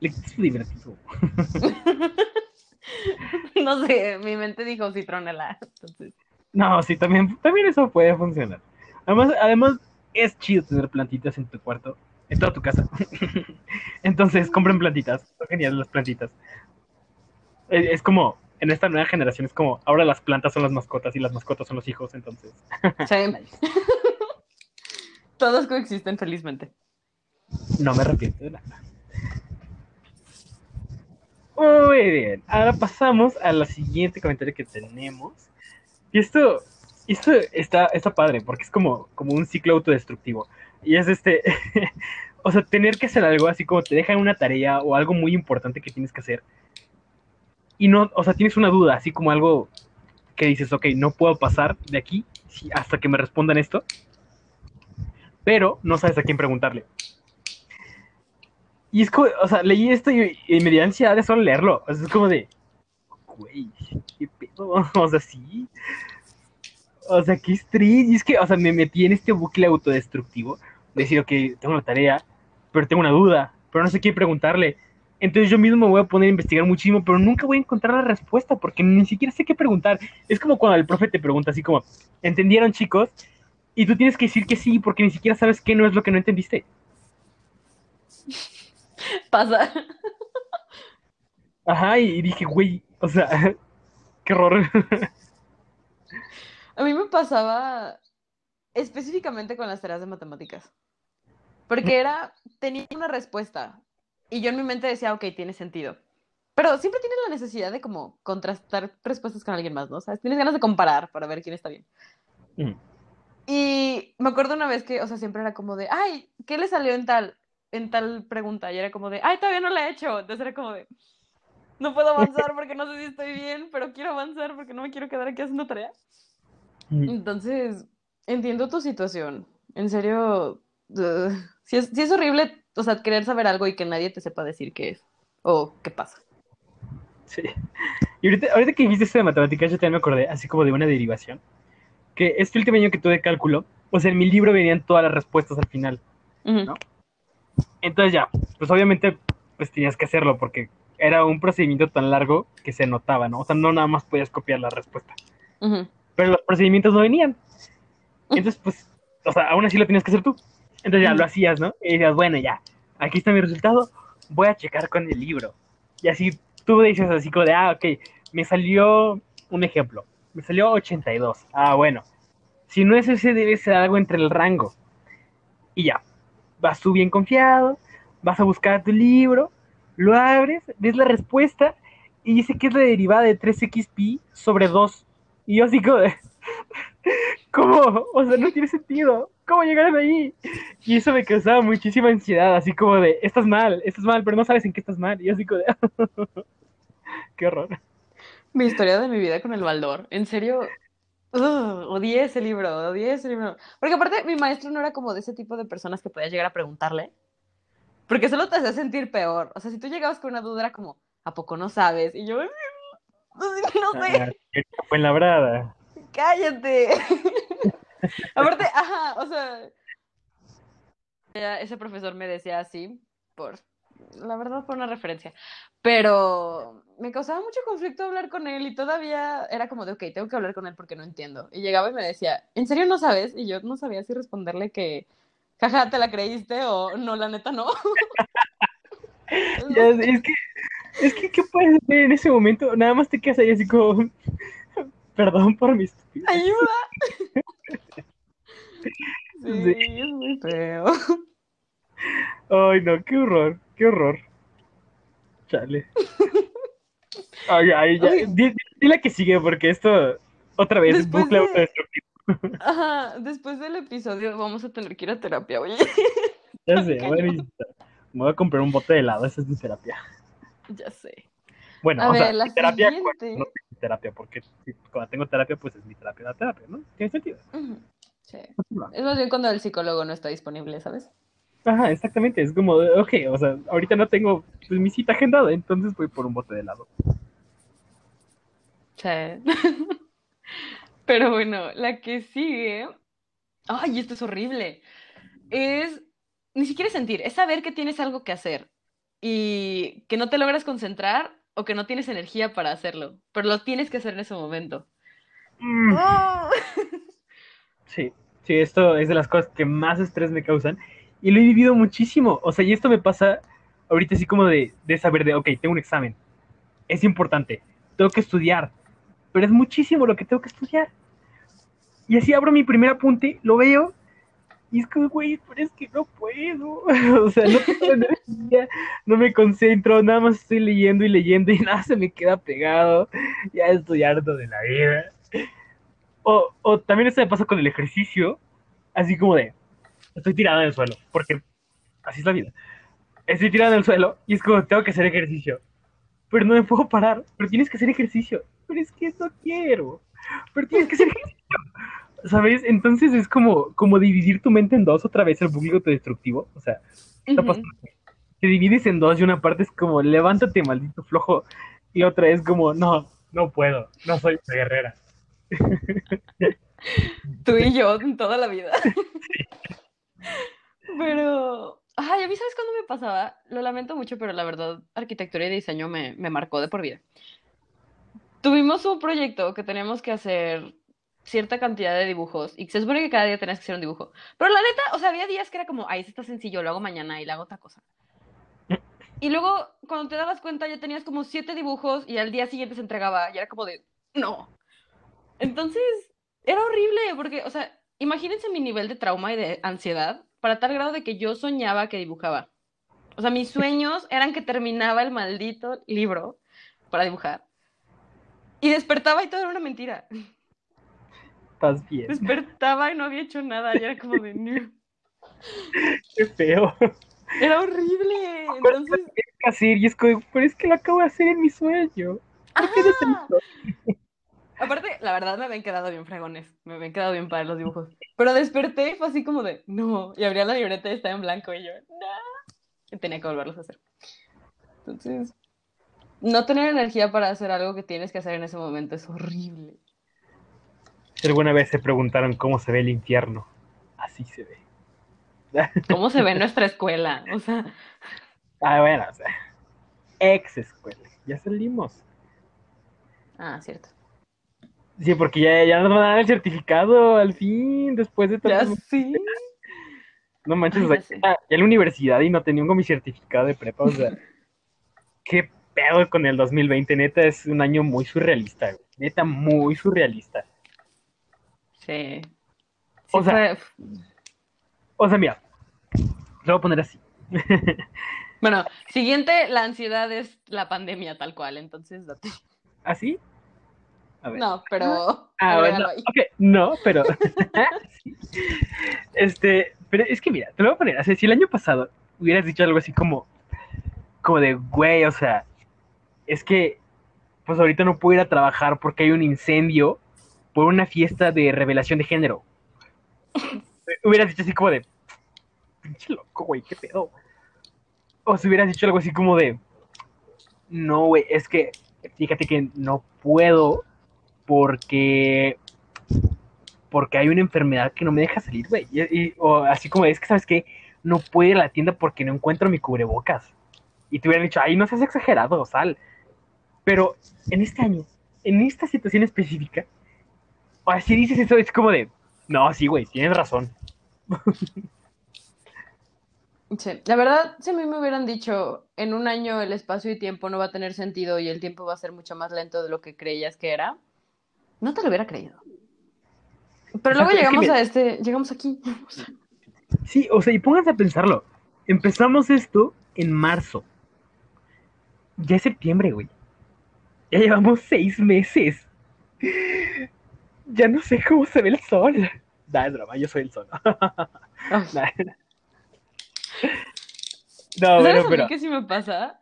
Es divertido. no sé, mi mente dijo citronela. Entonces... No, sí, también, también eso puede funcionar. Además, además, es chido tener plantitas en tu cuarto, en toda tu casa. Entonces, compren plantitas. Son geniales las plantitas. Es, es, como, en esta nueva generación, es como, ahora las plantas son las mascotas y las mascotas son los hijos, entonces. Sí. Todos coexisten felizmente. No me arrepiento de nada. Muy bien, ahora pasamos a la siguiente comentario que tenemos. Y esto, esto está, está padre, porque es como, como un ciclo autodestructivo. Y es este, o sea, tener que hacer algo así como te dejan una tarea o algo muy importante que tienes que hacer. Y no, o sea, tienes una duda, así como algo que dices, ok, no puedo pasar de aquí hasta que me respondan esto. Pero no sabes a quién preguntarle. Y es como, o sea, leí esto y, y me dio ansiedad de solo leerlo. O sea, es como de, güey, qué pedo. O sea, sí. O sea, qué estrés. Y es que, o sea, me metí en este bucle autodestructivo. De decir, ok, tengo una tarea, pero tengo una duda, pero no sé qué preguntarle. Entonces yo mismo me voy a poner a investigar muchísimo, pero nunca voy a encontrar la respuesta porque ni siquiera sé qué preguntar. Es como cuando el profe te pregunta así como, ¿entendieron chicos? Y tú tienes que decir que sí porque ni siquiera sabes qué no es lo que no entendiste. Pasa. Ajá, y dije, güey, o sea, qué horror. A mí me pasaba específicamente con las tareas de matemáticas. Porque era, tenía una respuesta y yo en mi mente decía, ok, tiene sentido. Pero siempre tienes la necesidad de como contrastar respuestas con alguien más, ¿no? O sea, tienes ganas de comparar para ver quién está bien. Mm. Y me acuerdo una vez que, o sea, siempre era como de, ay, ¿qué le salió en tal, en tal pregunta? Y era como de, ay, todavía no la he hecho. Entonces era como de, no puedo avanzar porque no sé si estoy bien, pero quiero avanzar porque no me quiero quedar aquí haciendo tarea. Mm. Entonces, entiendo tu situación. En serio, uh, si, es, si es horrible, o sea, querer saber algo y que nadie te sepa decir qué es o qué pasa. Sí. Y ahorita, ahorita que dijiste esto de matemáticas, yo también me acordé, así como de una derivación, que este último año que tuve cálculo, o sea, en mi libro venían todas las respuestas al final. ¿No? Entonces ya, pues obviamente, pues tenías que hacerlo porque era un procedimiento tan largo que se notaba, ¿no? O sea, no nada más podías copiar la respuesta. Pero los procedimientos no venían. Entonces, pues, o sea, aún así lo tenías que hacer tú. Entonces ya lo hacías, ¿no? Y decías, bueno, ya, aquí está mi resultado, voy a checar con el libro. Y así tú dices así como de, ah, ok, me salió un ejemplo, me salió 82. Ah, bueno, si no es ese, debe ser algo entre el rango. Y ya, vas tú bien confiado, vas a buscar tu libro, lo abres, ves la respuesta y dice que es la derivada de 3xp sobre 2. Y yo así como de, ¿cómo? O sea, no tiene sentido. ¿Cómo llegaron ahí? Y eso me causaba muchísima ansiedad, así como de, estás mal, estás mal, pero no sabes en qué estás mal. Y yo así como de, qué horror. Mi historia de mi vida con el Baldor. En serio, odié ese libro, odié ese libro. Porque aparte, mi maestro no era como de ese tipo de personas que podías llegar a preguntarle. Porque solo te hacía sentir peor. O sea, si tú llegabas con una duda, era como, ¿a poco no sabes? Y yo, no sé. Ah, qué fue en la brada. cállate. Aparte, ajá, o sea, ese profesor me decía así, por, la verdad, por una referencia, pero me causaba mucho conflicto hablar con él y todavía era como de, ok, tengo que hablar con él porque no entiendo. Y llegaba y me decía, ¿en serio no sabes? Y yo no sabía si responderle que, jaja, ¿te la creíste? O no, la neta no. Ya, es que, es que, ¿qué puedes hacer en ese momento? Nada más te quedas ahí así como, perdón por mi estupidez. ¡Ayuda! Sí, Sí. es muy feo. Ay, no, qué horror, qué horror. Chale. Ay, ay, ya. Oye. Di, di la que sigue, porque esto, otra vez, Después bucle de-. Ajá, después del episodio vamos a tener que ir a terapia, oye. Ya sé, Cañón. voy a necesitar- Me voy a comprar un bote de helado, esa es mi terapia. Ya sé. Bueno, A o ver, sea, la mi terapia siguiente. no tengo terapia, porque si- cuando tengo terapia, pues es mi terapia, la terapia, ¿no? Tiene sentido. Sí. Es más bien cuando el psicólogo no está disponible, ¿sabes? Ajá, exactamente, es como, ok, o sea, ahorita no tengo pues, mi cita agendada, entonces voy por un bote de helado. Sí. Pero bueno, la que sigue. Ay, esto es horrible. Es ni siquiera sentir, es saber que tienes algo que hacer y que no te logras concentrar o que no tienes energía para hacerlo, pero lo tienes que hacer en ese momento. Mm, ¡Oh! Sí, sí, esto es de las cosas que más estrés me causan y lo he vivido muchísimo, o sea, y esto me pasa ahorita así como de, de saber de, ok, tengo un examen, es importante, tengo que estudiar, pero es muchísimo lo que tengo que estudiar. Y así abro mi primer apunte, lo veo y es como, güey, pero es que no puedo. O sea, no tengo energía, no me concentro, nada más estoy leyendo y leyendo y nada se me queda pegado. Ya estoy harto de la vida. O, o también esto me pasa con el ejercicio, así como de, estoy tirado en el suelo, porque así es la vida. Estoy tirado en el suelo y es como, tengo que hacer ejercicio. Pero no me puedo parar, pero tienes que hacer ejercicio. Pero es que no quiero. Pero tienes que hacer ejercicio. ¿Sabes? Entonces es como, como dividir tu mente en dos otra vez el bucle autodestructivo. O sea, está. Te divides en dos y una parte es como, levántate, maldito flojo. Y otra es como, no, no puedo, no soy guerrera. Tú y yo en toda la vida. Pero, ay, a mí, ¿sabes cuándo me pasaba? Lo lamento mucho, pero la verdad, arquitectura y diseño me, me marcó de por vida. Tuvimos un proyecto que teníamos que hacer cierta cantidad de dibujos y se supone que cada día tenías que hacer un dibujo. Pero la neta, o sea, había días que era como, ay, esto está sencillo, lo hago mañana y le hago otra cosa. Y luego, cuando te dabas cuenta, ya tenías como siete dibujos y al día siguiente se entregaba y era como de, no. Entonces, era horrible porque, o sea, imagínense mi nivel de trauma y de ansiedad para tal grado de que yo soñaba que dibujaba. O sea, mis sueños eran que terminaba el maldito libro para dibujar. Y despertaba y todo era una mentira. Estás bien. Despertaba y no había hecho nada. Y era como de... Qué feo. Era horrible. Entonces... hacer y es como, pero es que lo acabo de hacer en mi sueño. ¿Por. Aparte, la verdad me habían quedado bien fregones. Me habían quedado bien para los dibujos. Pero desperté y fue así como de, no. Y abría la libreta y estaba en blanco y yo, no. Y tenía que volverlos a hacer. Entonces, no tener energía para hacer algo que tienes que hacer en ese momento es horrible. Si alguna vez se preguntaron cómo se ve el infierno, así se ve. ¿Cómo se ve nuestra escuela? O sea, Ah, bueno, o sea, ex escuela. Ya salimos. ah, cierto. Sí, porque ya, ya nos van a dar el certificado al fin, después de Ya tanto. sí. No manches, Ay, o sea, ya ya, ya en la universidad y no tenía mi certificado de prepa, o sea, qué pedo con el 2020, neta, es un año muy surrealista, güey. Neta, muy surrealista. Sí. Sí O sea- fue- O sea, mira, lo voy a poner así. Bueno, siguiente, la ansiedad es la pandemia tal cual, entonces date. ¿Así? A ver. No, pero Ah, agrégalo bueno, ahí. ok, no, pero. sí. Este, pero es que mira, te lo voy a poner. O sea, si el año pasado hubieras dicho algo así como. Como de, güey, o sea, es que. Pues ahorita no puedo ir a trabajar porque hay un incendio por una fiesta de revelación de género. hubieras dicho así como de. Pinche loco, güey, qué pedo. O si hubieras dicho algo así como de. No, güey, es que. Fíjate que no puedo porque porque hay una enfermedad que no me deja salir, güey. O así como es que, ¿sabes qué? No puedo ir a la tienda porque no encuentro mi cubrebocas. Y te hubieran dicho, ay, no seas exagerado, sal. Pero en este año, en esta situación específica, o así dices eso, es como de, no, sí, güey, tienes razón. Sí, la verdad, si a mí me hubieran dicho, en un año el espacio y tiempo no va a tener sentido y el tiempo va a ser mucho más lento de lo que creías que era, no te lo hubiera creído. Pero luego Exacto, es que llegamos a este, llegamos aquí. Sí, o sea, y pónganse a pensarlo. Empezamos esto en marzo. Ya es septiembre, güey. Ya llevamos seis meses. Ya no sé cómo se ve el sol. Da, es broma, yo soy el sol. Nah. No, ¿Sabes bueno, a mí pero, qué sí me pasa?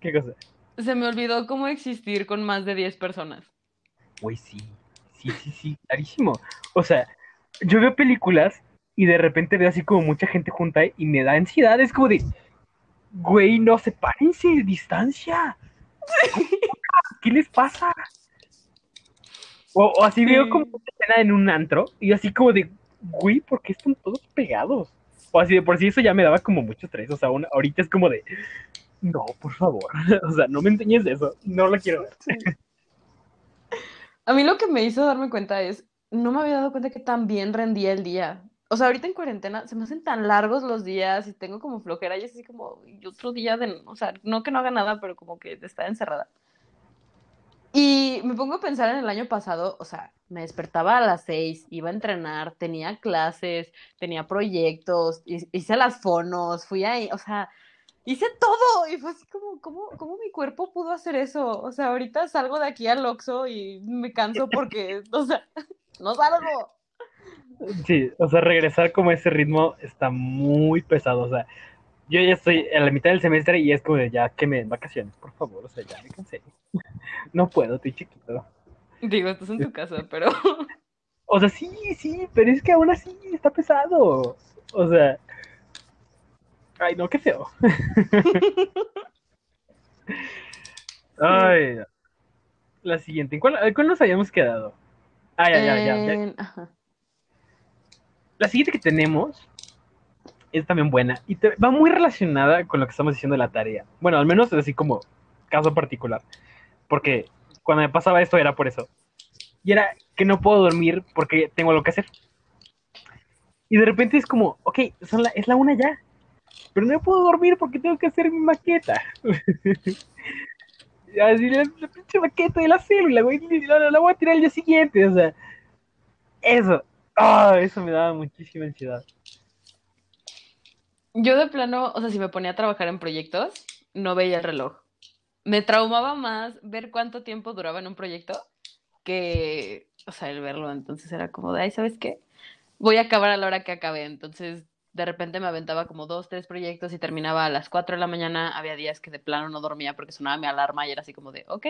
¿qué cosa? Se me olvidó cómo existir con más de 10 personas. Güey, sí. Sí, sí, sí, clarísimo. O sea, yo veo películas y de repente veo así como mucha gente junta y me da ansiedad. Es como de, güey, no sepárense, distancia. ¿Qué les pasa? O, o así veo como una escena en un antro y así como de, güey, ¿por qué están todos pegados? O así de por sí eso ya me daba como mucho estrés. O sea, una- ahorita es como de, no, por favor. O sea, no me enseñes eso. No lo quiero ver. A mí lo que me hizo darme cuenta es, no me había dado cuenta que tan bien rendía el día. O sea, ahorita en cuarentena se me hacen tan largos los días y tengo como flojera y es así como y otro día de, o sea, no que no haga nada, pero como que estar encerrada. Y me pongo a pensar en el año pasado, o sea, me despertaba a las seis, iba a entrenar, tenía clases, tenía proyectos, hi- hice las fonos, fui ahí, o sea, hice todo y fue así como, ¿cómo, cómo mi cuerpo pudo hacer eso? O sea, ahorita salgo de aquí al Oxxo y me canso porque, o sea, no salgo. Sí, o sea, regresar como a ese ritmo está muy pesado. O sea, yo ya estoy a la mitad del semestre y es como de ya que me den vacaciones, por favor. O sea, ya me cansé. No puedo, estoy chiquito. Digo, estás en tu casa, pero O sea, sí, sí, pero es que aún así está pesado. O sea, ay, no, qué feo. Ay, no. la siguiente. ¿En cuál, en cuál nos habíamos quedado? Ah, ya, ya, ya, ya. ajá. La siguiente que tenemos es también buena y va muy relacionada con lo que estamos diciendo de la tarea. Bueno, al menos así como caso particular. Porque cuando me pasaba esto era por eso. Y era que no puedo dormir porque tengo algo que hacer. Y de repente es como, ok, es la una ya. Pero no puedo dormir porque tengo que hacer mi maqueta. La, pinche maqueta de la célula, güey. La, voy a tirar el día siguiente. Eso. Ah, eso me daba muchísima ansiedad. Yo de plano, o sea, si me ponía a trabajar en proyectos, no veía el reloj. Me traumaba más ver cuánto tiempo duraba en un proyecto que, o sea, el verlo. Entonces era como de, ay, ¿sabes qué? Voy a acabar a la hora que acabe. Entonces, de repente me aventaba como dos, tres proyectos y terminaba a las 4 de la mañana. Había días que de plano no dormía porque sonaba mi alarma y era así como de, ok.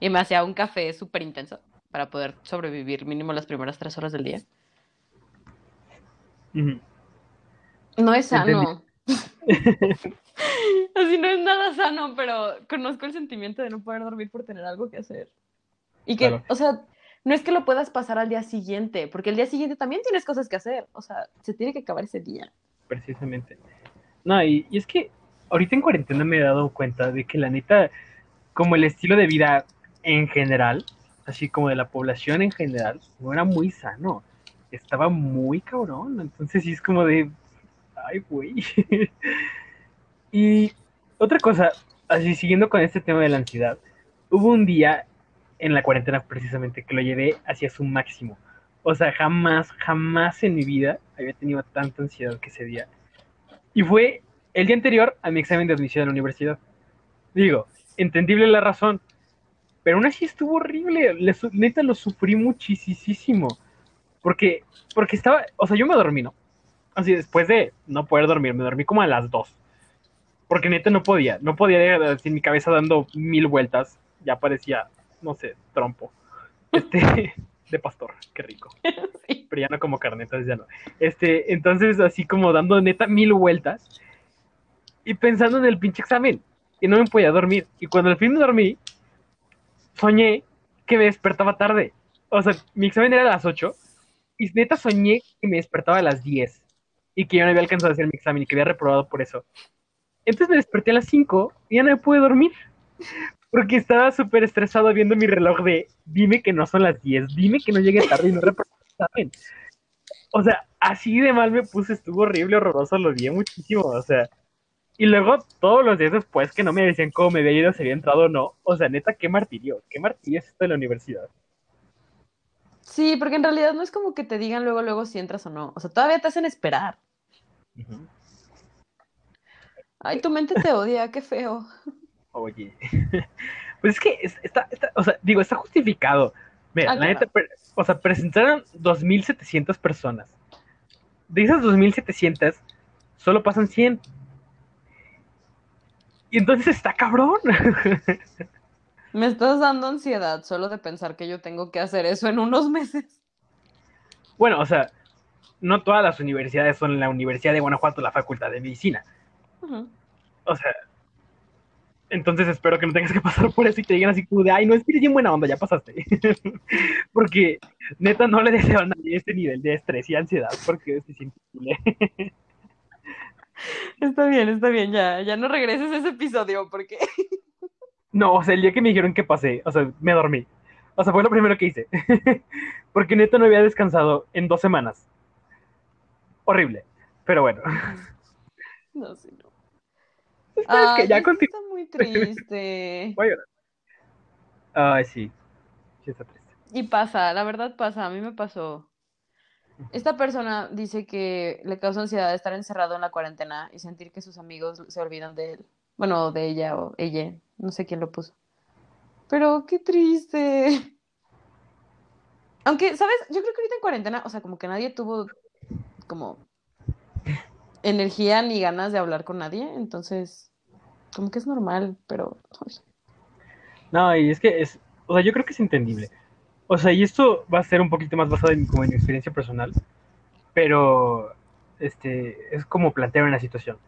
Y me hacía un café súper intenso para poder sobrevivir mínimo las primeras tres horas del día. Ujú. No es sano. Así no es nada sano, pero conozco el sentimiento de no poder dormir por tener algo que hacer. Y que, Claro. o sea, no es que lo puedas pasar al día siguiente, porque el día siguiente también tienes cosas que hacer. O sea, se tiene que acabar ese día. Precisamente. No, y, y es que ahorita en cuarentena me he dado cuenta de que la neta, como el estilo de vida en general, así como de la población en general, no era muy sano. Estaba muy cabrón. Entonces sí es como de, ay, güey. y otra cosa, así siguiendo con este tema de la ansiedad, hubo un día en la cuarentena precisamente que lo llevé hacia su máximo. O sea, jamás, jamás en mi vida había tenido tanta ansiedad que ese día. Y fue el día anterior a mi examen de admisión a la universidad. Digo, entendible la razón, pero aún así estuvo horrible. Le neta lo sufrí muchísimo. Porque, porque estaba, o sea, yo me dormí, ¿no? Así después de no poder dormir, me dormí como a las dos. Porque neta no podía, no podía así mi cabeza dando mil vueltas. Ya parecía, no sé, trompo. Este, de pastor, qué rico Sí. pero ya no como carne, entonces ya no. Este, entonces así como dando neta mil vueltas y pensando en el pinche examen y no me podía dormir. Y cuando al fin me dormí, soñé que me despertaba tarde. O sea, mi examen era a las 8 y neta soñé que me despertaba a las 10 y que yo no había alcanzado a hacer mi examen y que había reprobado por eso. Entonces me desperté a las 5 y ya no me pude dormir. Porque estaba súper estresado viendo mi reloj de dime que no son las 10, dime que no llegue tarde y no reprobé el examen. O sea, así de mal me puse, estuvo horrible, horroroso, lo odié muchísimo, o sea. Y luego, todos los días después que no me decían cómo me había ido, si había entrado o no. O sea, neta, qué martirio, qué martirio es esto de la universidad. Sí, porque en realidad no es como que te digan luego, luego si entras o no. O sea, todavía te hacen esperar. Ay, tu mente te odia, qué feo. Oye. Pues es que es- está, está- o sea, digo, está justificado. Mira, la neta, o sea, presentaron 2.700 personas. De esas 2.700, solo pasan 100. Y entonces está cabrón. Me estás dando ansiedad solo de pensar que yo tengo que hacer eso en unos meses. Bueno, o sea, no todas las universidades son la Universidad de Guanajuato, la Facultad de Medicina. O sea, entonces espero que no tengas que pasar por eso y te digan así como de, ay, no, es bien buena onda, ya pasaste. porque neta no le deseo a nadie este nivel de estrés y ansiedad porque se siente. Está bien, está bien, ya, ya no regreses a ese episodio porque No, o sea, el día que me dijeron que pasé, o sea, me dormí. O sea, fue lo primero que hice. porque neta no había descansado en dos semanas. Horrible. Pero bueno. no sé, no. Es que, es que Ay, ya esto continúo. está muy triste. Voy a llorar. Ay, sí. Sí, está triste. Y pasa, la verdad pasa, a mí me pasó. Esta persona dice que le causa ansiedad estar encerrado en la cuarentena y sentir que sus amigos se olvidan de él. Bueno, de ella o ella, no sé quién lo puso. Pero qué triste. Aunque, ¿sabes? Yo creo que ahorita en cuarentena, o sea, como que nadie tuvo como energía ni ganas de hablar con nadie, entonces, como que es normal, pero No, y es que es, o sea, yo creo que es entendible. O sea, y esto va a ser un poquito más basado en, como en mi experiencia personal, pero este es como plantear una situación.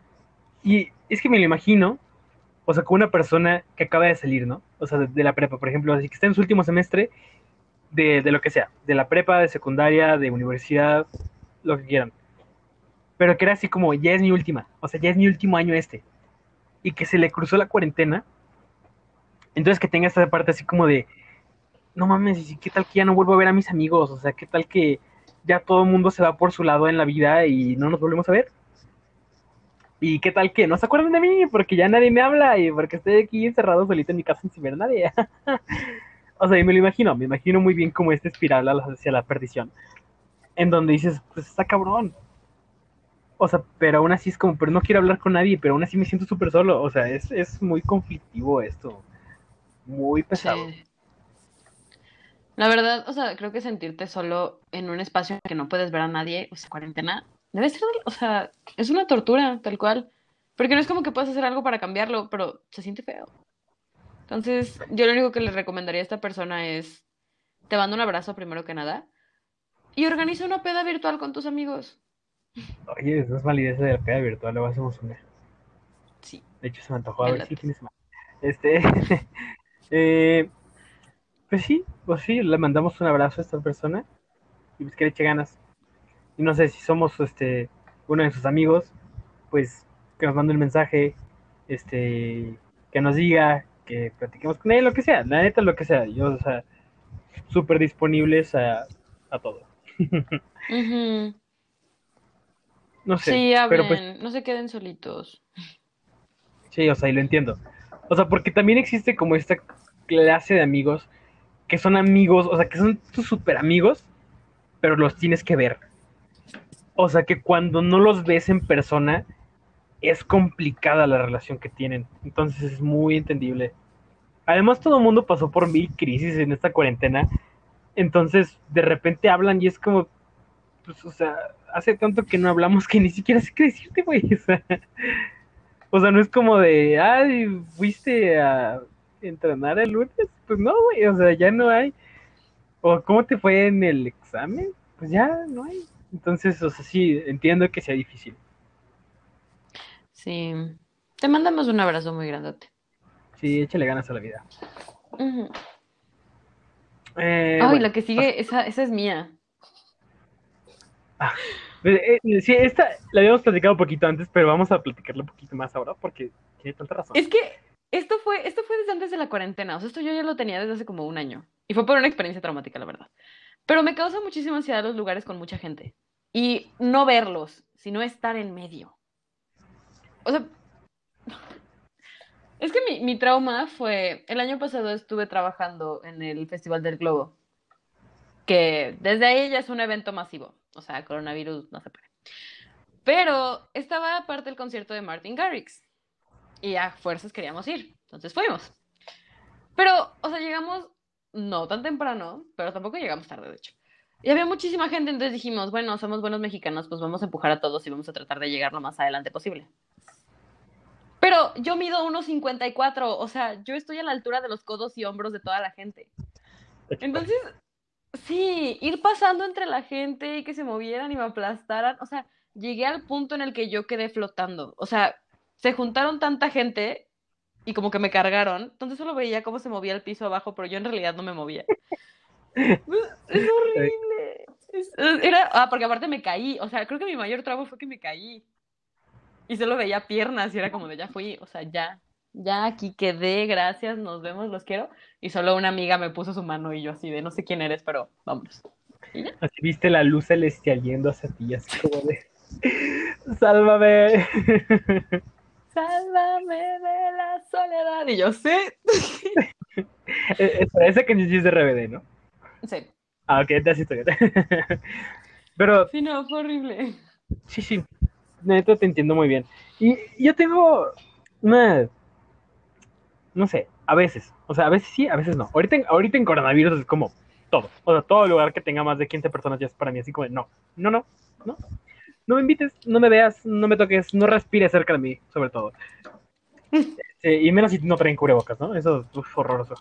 Y es que me lo imagino, o sea, como una persona que acaba de salir, ¿no? O sea, de, de la prepa, por ejemplo, así que está en su último semestre de, de lo que sea, de la prepa, de secundaria, de universidad, lo que quieran. Pero que era así como, ya es mi última, o sea, ya es mi último año este. Y que se le cruzó la cuarentena entonces que tenga esta parte así como de, no mames, ¿y qué tal que ya no vuelvo a ver a mis amigos? O sea, ¿qué tal que ya todo el mundo se va por su lado en la vida y no nos volvemos a ver? ¿Y qué tal que no se acuerdan de mí porque ya nadie me habla y porque estoy aquí encerrado solito en mi casa sin ver a nadie? o sea, y me lo imagino, me imagino muy bien como esta espiral hacia la perdición, en donde dices, pues está cabrón. O sea, pero aún así es como, pero no quiero hablar con nadie, pero aún así me siento súper solo. O sea, es, es muy conflictivo esto. Muy pesado. La verdad, o sea, creo que sentirte solo en un espacio en que no puedes ver a nadie, o sea, cuarentena, debe ser, o sea, es una tortura, tal cual. Porque no es como que puedas hacer algo para cambiarlo, pero se siente feo. Entonces, yo lo único que le recomendaría a esta persona es, te mando un abrazo primero que nada y organiza una peda virtual con tus amigos. Oye, no es validez de la peda virtual, luego hacemos una. Sí. De hecho, se me antojó a ver si tienes más. Este. eh, pues sí, pues sí, le mandamos un abrazo a esta persona y pues que le eche ganas. Y no sé si somos este uno de sus amigos, pues que nos mande un mensaje, este, que nos diga, que platiquemos con él, lo que sea, la neta, lo que sea. Yo, o sea, súper disponibles a, a todo. No sé, Sí, pero pues hablen, no se queden solitos. Sí, o sea, y lo entiendo. O sea, porque también existe como esta clase de amigos que son amigos, o sea, que son tus super amigos, pero los tienes que ver. O sea, que cuando no los ves en persona, es complicada la relación que tienen. Entonces es muy entendible. Además, todo el mundo pasó por mil crisis en esta cuarentena. Entonces, de repente hablan y es como, pues, o sea, hace tanto que no hablamos que ni siquiera sé qué decirte, güey. O sea, o sea, no es como de, ay, fuiste a entrenar el lunes. Pues no, güey, o sea, ya no hay. O cómo te fue en el examen, pues ya no hay. Entonces, o sea, sí, entiendo que sea difícil. Sí. Te mandamos un abrazo muy grandote. Sí, échale ganas a la vida. Ujú. Eh, Ay, bueno, la que sigue, esa, esa es mía. eh, eh, sí, esta la habíamos platicado un poquito antes, pero vamos a platicarla un poquito más ahora porque tiene tanta razón. Es que esto fue, esto fue desde antes de la cuarentena. O sea, esto yo ya lo tenía desde hace como un año. Y fue por una experiencia traumática, la verdad. Pero me causa muchísima ansiedad los lugares con mucha gente. Y no verlos, sino estar en medio. O sea, es que mi, mi trauma fue, el año pasado estuve trabajando en el Festival del Globo, que desde ahí ya es un evento masivo. O sea, coronavirus no se puede. Pero estaba aparte el concierto de Martin Garrix. Y a fuerzas queríamos ir. Entonces fuimos. Pero, o sea, llegamos no tan temprano, pero tampoco llegamos tarde, de hecho. Y había muchísima gente, entonces dijimos, bueno, somos buenos mexicanos, pues vamos a empujar a todos y vamos a tratar de llegar lo más adelante posible. Pero yo mido 1.54, o sea, yo estoy a la altura de los codos y hombros de toda la gente. Entonces, sí, ir pasando entre la gente y que se movieran y me aplastaran, o sea, llegué al punto en el que yo quedé flotando. O sea, se juntaron tanta gente y como que me cargaron, entonces solo veía cómo se movía el piso abajo, pero yo en realidad no me movía. es horrible. era, ah, porque aparte me caí, o sea, creo que mi mayor trabajo fue que me caí. Y solo veía piernas y era como de ya fui, o sea, ya, ya aquí quedé, gracias, nos vemos, los quiero. Y solo una amiga me puso su mano y yo así de no sé quién eres, pero vámonos. Así viste la luz celestial yendo hacia ti, así como de sálvame. Sálvame de la soledad. Y yo sé. Esa que es de RBD, ¿no? Sí. Ah, ok, te estoy. Pero. Sí, no, fue horrible. Sí, sí. Neta, te entiendo muy bien. Y yo tengo una. No sé, a veces. O sea, a veces sí, a veces no. Ahorita, ahorita en coronavirus es como todo. O sea, todo lugar que tenga más de 15 personas ya es para mí así como no, no, no, no no me invites, no me veas, no me toques, no respires cerca de mí, sobre todo. y menos si no traen cubrebocas, ¿no? Eso es horroroso.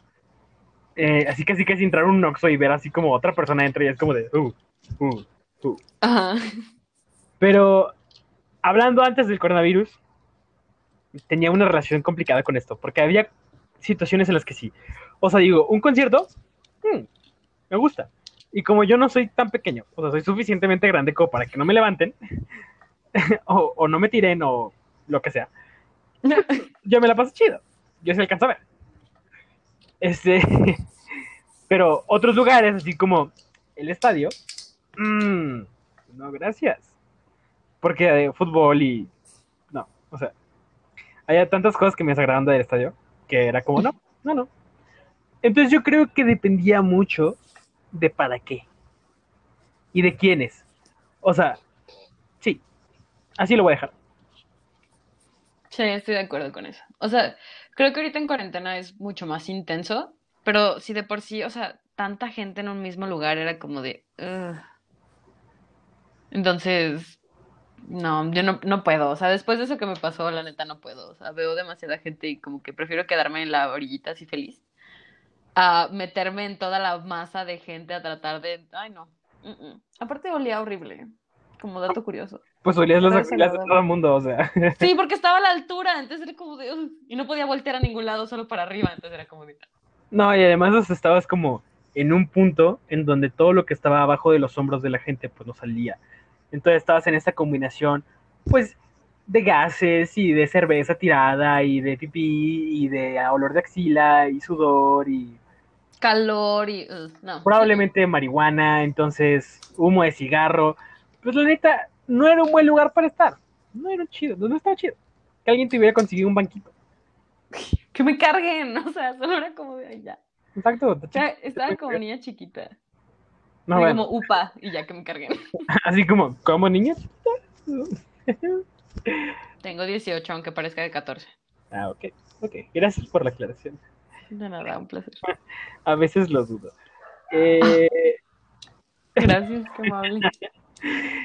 Eh, así que así que es entrar un Noxo y ver así como otra persona entra y es como de, uh, uh, uh. Ajá. Pero hablando antes del coronavirus, tenía una relación complicada con esto, porque había situaciones en las que sí. O sea, digo, un concierto, hmm, me gusta. Y como yo no soy tan pequeño, o sea, soy suficientemente grande como para que no me levanten, o, no me tiren, o lo que sea, yo me la paso chido. Yo se alcanza a ver. Este, pero otros lugares, así como el estadio, mmm, no, gracias. Porque de fútbol y. No, o sea, hay tantas cosas que me desagradan del estadio que era como, no, no, no. Entonces yo creo que dependía mucho de para qué y de quiénes. O sea, sí, así lo voy a dejar. Sí, estoy de acuerdo con eso. O sea, creo que ahorita en cuarentena es mucho más intenso, pero si de por sí, o sea, tanta gente en un mismo lugar era como de... Entonces, no, yo no, no puedo. O sea, después de eso que me pasó, la neta no puedo. O sea, veo demasiada gente y como que prefiero quedarme en la orillita así feliz a meterme en toda la masa de gente a tratar de. Ay, no. Aparte, olía horrible. Como dato curioso. Pues olías las axilas de todo el mundo, o sea. Sí, porque estaba a la altura, entonces era como de. y no podía voltear a ningún lado, solo para arriba, entonces era como de. No, y además estabas como en un punto en donde todo lo que estaba abajo de los hombros de la gente, pues no salía. Entonces estabas en esa combinación, pues, de gases y de cerveza tirada y de pipí y de olor de axila y sudor y calor y uh, no. Probablemente marihuana, entonces humo de cigarro. Pues la neta, no era un buen lugar para estar. No era chido, no, estaba chido. Que alguien te hubiera conseguido un banquito. que me carguen, o sea, solo era como de ya. Exacto. estaba como niña chiquita. No, como upa y ya que me carguen. Así como, como niña Tengo 18, aunque parezca de 14. Ah, ok. Ok, gracias por la aclaración. De nada, un placer. A veces lo dudo. Eh... Gracias, qué amable.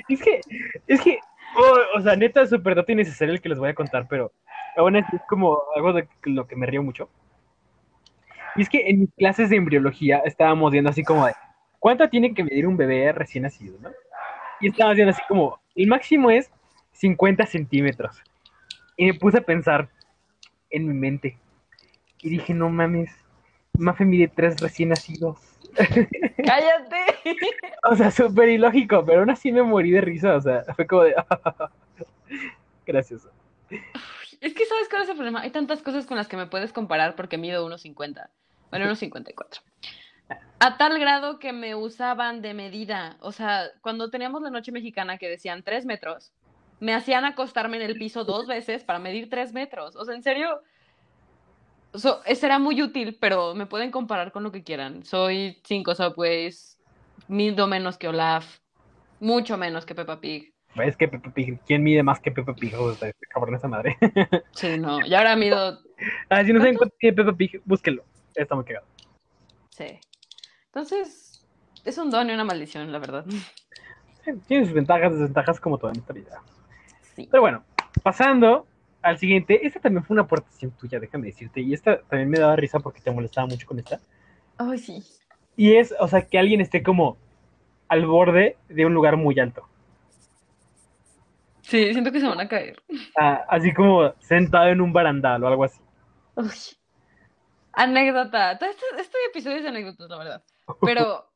es que, es que, oh, o sea, neta, es súper dato innecesario el que les voy a contar, pero aún es como algo de lo que me río mucho. Y es que en mis clases de embriología estábamos viendo así como de, ¿cuánto tiene que medir un bebé recién nacido, no? Y estábamos viendo así como, el máximo es 50 centímetros. Y me puse a pensar en mi mente, y dije, no mames, Mafe mide tres recién nacidos. ¡Cállate! o sea, súper ilógico, pero aún así me morí de risa, o sea, fue como de... Gracias. Es que sabes cuál es el problema. Hay tantas cosas con las que me puedes comparar porque mido 1.50. Bueno, 1.54. A tal grado que me usaban de medida. O sea, cuando teníamos la noche mexicana que decían 3 metros, me hacían acostarme en el piso dos veces para medir 3 metros. O sea, en serio, So, será muy útil, pero me pueden comparar con lo que quieran. Soy cinco subways, mido menos que Olaf, mucho menos que Peppa Pig. Es que Peppa Pig, ¿quién mide más que Peppa Pig? O sea, este cabrón esa madre. sí, no, y ahora mido. Ah, si no saben cuánto tiene Peppa Pig, búsquenlo. Está muy cagado. Sí. Entonces, es un don y una maldición, la verdad. tiene sus ventajas y desventajas como toda en esta vida. Sí. Pero bueno, pasando al siguiente, esta también fue una aportación tuya, déjame decirte, y esta también me daba risa porque te molestaba mucho con esta. Ay, sí. Y es, o sea, que alguien esté como al borde de un lugar muy alto. Sí, siento que se van a caer. Ah, así como sentado en un barandal o algo así. Uy. Anécdota. Este, este episodio es de anécdotas, la verdad. Pero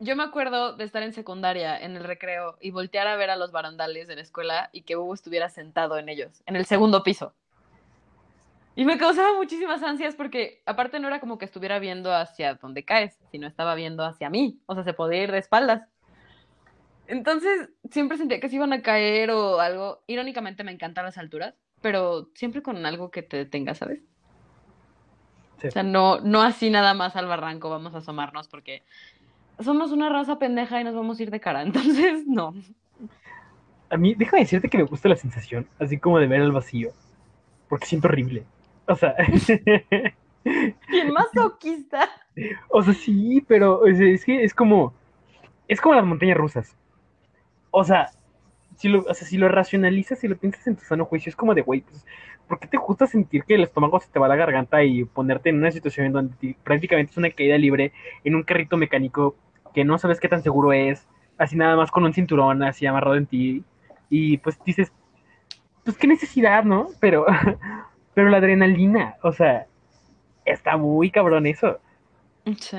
yo me acuerdo de estar en secundaria, en el recreo, y voltear a ver a los barandales de la escuela y que Hugo estuviera sentado en ellos, en el segundo piso. Y me causaba muchísimas ansias porque aparte no era como que estuviera viendo hacia donde caes, sino estaba viendo hacia mí. O sea, se podía ir de espaldas. Entonces, siempre sentía que se iban a caer o algo. Irónicamente me encantan las alturas, pero siempre con algo que te detenga, ¿sabes? Sí. O sea, no, no así nada más al barranco, vamos a asomarnos porque somos una raza pendeja y nos vamos a ir de cara. Entonces, no. A mí, déjame decirte que me gusta la sensación, así como de ver el vacío, porque siento horrible. O sea, Bien masoquista. o sea, sí, pero sea, es que es como, es como las montañas rusas. O sea, si lo, o sea, si lo racionalizas, si lo piensas en tu sano juicio, es como de, güey, pues, ¿por qué te gusta sentir que el estómago se te va a la garganta y ponerte en una situación en donde ti- prácticamente es una caída libre en un carrito mecánico que no sabes qué tan seguro es, así nada más con un cinturón así amarrado en ti, y pues dices, pues qué necesidad, ¿no? Pero, pero la adrenalina, o sea, está muy cabrón eso. Sí.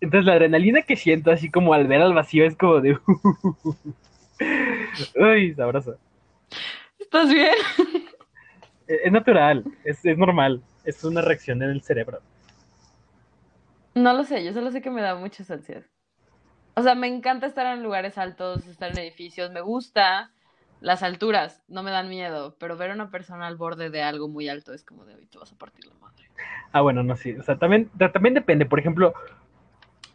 Entonces la adrenalina que siento así como al ver al vacío es como de... Uy, sabroso. ¿Estás bien? Es natural, es, es normal, es una reacción en el cerebro. No lo sé, yo solo sé que me da muchas ansias. O sea, me encanta estar en lugares altos, estar en edificios, me gusta las alturas, no me dan miedo, pero ver a una persona al borde de algo muy alto es como de hoy te vas a partir la madre. Ah, bueno, no, sí. O sea, también, ta- también depende. Por ejemplo,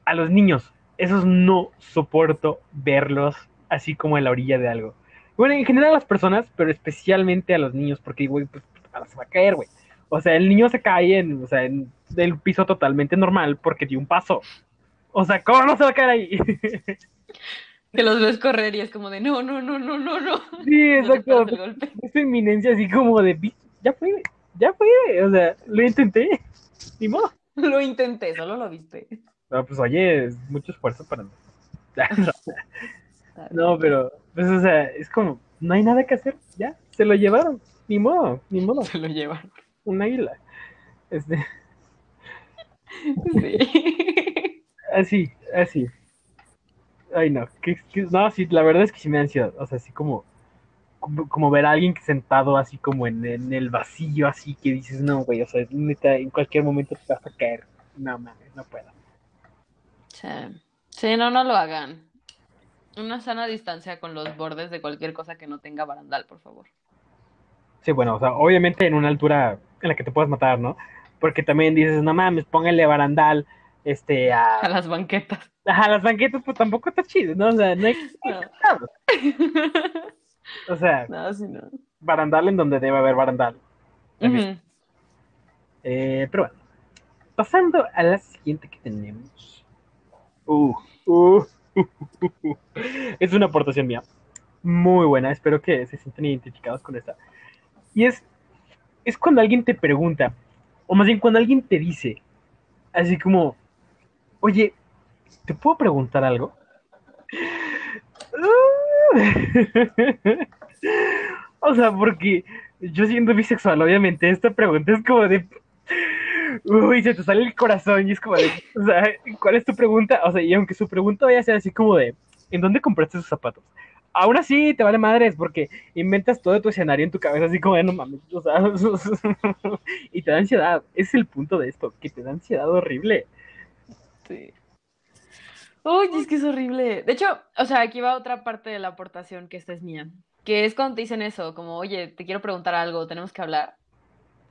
a los niños, esos no soporto verlos así como en la orilla de algo. Bueno, en general a las personas, pero especialmente a los niños, porque, güey, pues ahora se va a caer, güey. O sea, el niño se cae en, o sea, en el piso totalmente normal porque dio un paso. O sea, ¿cómo no se va a caer ahí? Que los ves correr y es como de no, no, no, no, no, no. sí, te exacto. Esa inminencia así como de, "Vi- ya fue, ya fue, güey". o sea, lo intenté. Ni modo. Lo intenté, solo lo viste. No, pues oye, es mucho esfuerzo para mí. No, pero, pues, o sea, es como, no hay nada que hacer, ya, se lo llevaron, ni modo, ni modo, Se lo llevan. un águila. Este, Sí. así, así. Ay, no, no, sí, la verdad es que sí me da ansiedad, o sea, así como, como, como ver a alguien que sentado así como en, en el vacío, así que dices, no, güey, o sea, neta, en cualquier momento te vas a caer. No, mames, no puedo. Sí. Sí, no, no lo hagan. Una sana distancia con los bordes de cualquier cosa que no tenga barandal, por favor. Sí, bueno, o sea, obviamente en una altura en la que te puedas matar, ¿no? Porque también dices, no mames, póngale barandal, este, A a, las banquetas. a las banquetas, pues tampoco está chido, ¿no? O sea, no hay, No. o sea, No, sí, no. barandal en donde debe haber barandal. Eh, pero bueno, pasando a la siguiente que tenemos. Uh, uh, es una aportación mía. Muy buena, espero que se sientan identificados con esta. Y es, es cuando alguien te pregunta, o más bien cuando alguien te dice, así como, oye, ¿te puedo preguntar algo? O sea, porque yo siendo bisexual, obviamente, esta pregunta es como de. Uy, se te sale el corazón y es como de. O sea, ¿cuál es tu pregunta? O sea, y aunque su pregunta vaya a ser así como de. ¿En dónde compraste esos zapatos? Aún así, te vale madres porque inventas todo tu escenario en tu cabeza, así como de no mames. O sea, y te da ansiedad. Es el punto de esto, que te da ansiedad horrible. Sí. Uy, es que es horrible. De hecho, o sea, aquí va otra parte de la aportación que esta es mía. Que es cuando te dicen eso, como, oye, te quiero preguntar algo, tenemos que hablar.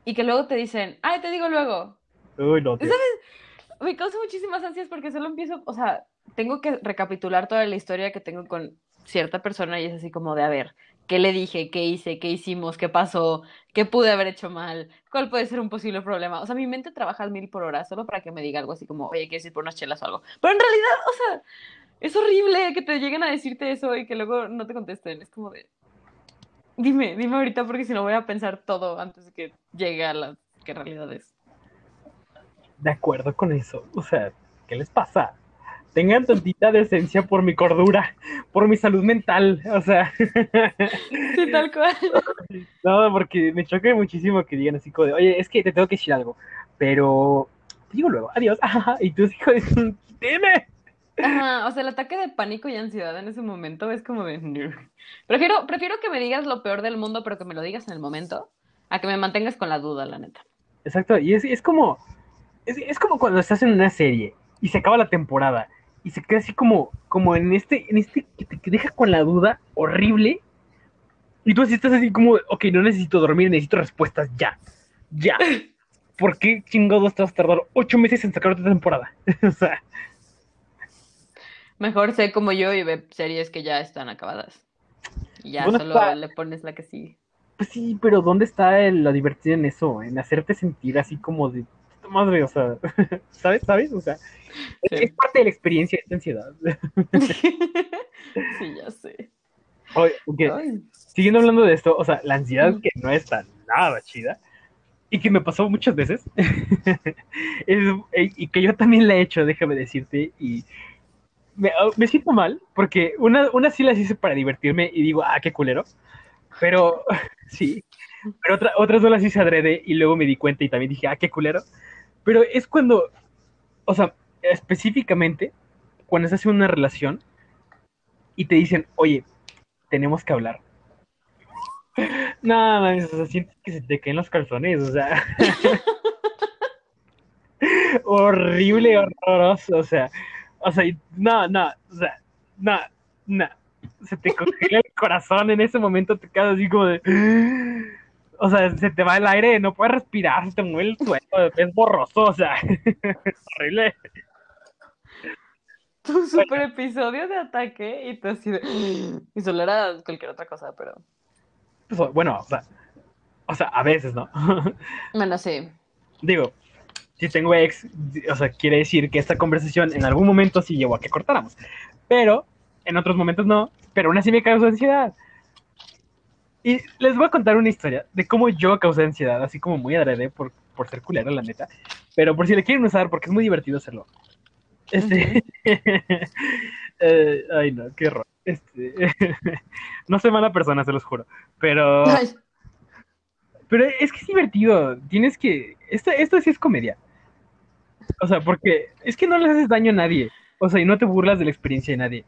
Y que luego te dicen, ay, te digo luego. Uy, no, tío. Me causa muchísimas ansias porque solo empiezo, o sea, tengo que recapitular toda la historia que tengo con cierta persona y es así como de, a ver, ¿qué le dije? ¿Qué hice? ¿Qué hicimos? ¿Qué pasó? ¿Qué pude haber hecho mal? ¿Cuál puede ser un posible problema? O sea, mi mente trabaja al mil por hora solo para que me diga algo así como, oye, ¿quieres ir por unas chelas o algo? Pero en realidad, o sea, es horrible que te lleguen a decirte eso y que luego no te contesten. Es como de... Dime, dime ahorita porque si no voy a pensar todo antes de que llegue a la que realidad es. De acuerdo con eso. O sea, ¿qué les pasa? Tengan tantita decencia por mi cordura, por mi salud mental, o sea. Sí, tal cual. No, porque me choca muchísimo que digan así como de, oye, es que te tengo que decir algo, pero te digo luego, adiós. Y tú, hijo de, dime. Ajá, o sea, el ataque de pánico y ansiedad en ese momento es como de... Prefiero, prefiero que me digas lo peor del mundo, pero que me lo digas en el momento, a que me mantengas con la duda, la neta. Exacto, y es, es como... Es, es como cuando estás en una serie y se acaba la temporada y se queda así como, como en este, en este que te deja con la duda horrible. Y tú así estás así como, ok, no necesito dormir, necesito respuestas ya, ya. ¿Por qué chingados te vas a tardar ocho meses en sacar otra temporada? o sea. Mejor sé como yo y ve series que ya están acabadas. Y ya solo le pones la que sigue. Pues sí, pero ¿dónde está el, la diversión en eso? En hacerte sentir así como de madre, o sea, ¿sabes? ¿Sabes? O sea, es, parte de la experiencia esta ansiedad. sí, ya sé. Oye, okay. Siguiendo hablando de esto, o sea, la ansiedad que no está nada chida y que me pasó muchas veces y que yo también la he hecho, déjame decirte, y me, oh, me, siento mal porque una, una sí las hice para divertirme y digo, ah, qué culero, pero sí, pero otra, otras no las hice adrede y luego me di cuenta y también dije, ah, qué culero. Pero es cuando, o sea, específicamente, cuando estás en una relación y te dicen, oye, tenemos que hablar. No, o sea, sientes que se te caen los calzones, o sea. horrible, horroroso, o sea. O sea, no, no, o sea, no, no. Se te congela el corazón en ese momento, te quedas así como de o sea, se te va el aire, no puedes respirar, se te mueve el suelo, es borroso, o sea, horrible. Tu super episodio de ataque y tú así de... Y solo era cualquier otra cosa, pero... Pues, bueno, o sea, o sea, a veces, ¿no? Bueno, sí. Digo, si tengo ex, o sea, quiere decir que esta conversación en algún momento sí llevó a que cortáramos. Pero en otros momentos no, pero aún así me causa ansiedad. Y les voy a contar una historia de cómo yo causé ansiedad, así como muy adrede por, por ser culero, la neta. Pero por si le quieren usar, porque es muy divertido hacerlo. Este. Eh, ay, no, qué horror. Este. no soy mala persona, se los juro. Pero. Pero es que es divertido. Tienes que. Esto, esto sí es comedia. O sea, porque es que no le haces daño a nadie. O sea, y no te burlas de la experiencia de nadie.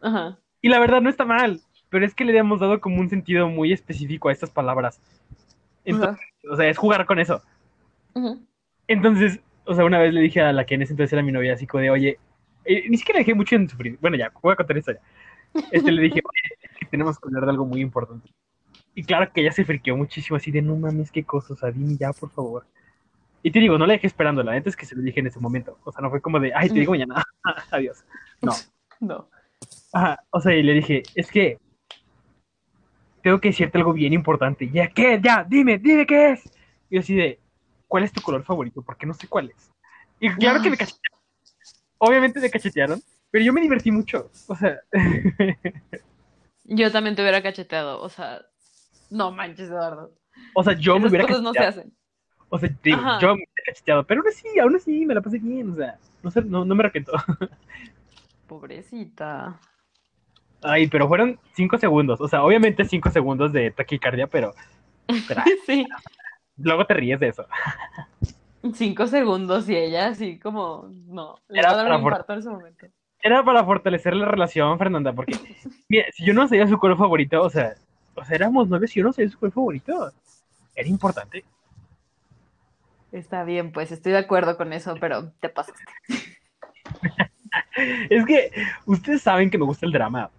Ajá. Y la verdad no está mal pero es que le habíamos dado como un sentido muy específico a estas palabras. Entonces, O sea, es jugar con eso. Entonces, o sea, una vez le dije a la que en ese entonces era mi novia, así como de, oye, eh, ni siquiera dejé mucho en sufrir. Bueno, ya, voy a contar esto ya. Este, le dije, oye, que tenemos que hablar de algo muy importante. Y claro que ella se friqueó muchísimo, así de, no mames, qué cosas, o sea, dime ya, por favor. Y te digo, no la dejé esperando, la neta es que se lo dije en ese momento. O sea, no fue como de, ay, te digo mañana, adiós. No. No. Ajá, o sea, y le dije, es que tengo que decirte algo bien importante. Ya, ¿qué? Ya, dime, dime qué es. Y así de, ¿cuál es tu color favorito? Porque no sé cuál es. Y claro que me cachetearon. Obviamente me cachetearon, pero yo me divertí mucho. O sea. yo también te hubiera cacheteado. O sea, no manches, Eduardo. O sea, yo me hubiera cosas no se hacen. O sea, digo, yo me hubiera cacheteado, pero aún así, aún así me la pasé bien. O sea, no, sé, no, no me arrepiento. Pobrecita. Ay, pero fueron cinco segundos. O sea, obviamente cinco segundos de taquicardia, pero. sí. Luego te ríes de eso. Cinco segundos y ella así como. No, le era para un en ese momento. Era para fortalecer la relación, Fernanda, porque mira, si yo no sabía su color favorito, o sea, o sea, éramos nueve, si yo no sabía su color favorito, era importante. Está bien, pues estoy de acuerdo con eso, pero te pasaste. es que ustedes saben que me gusta el drama.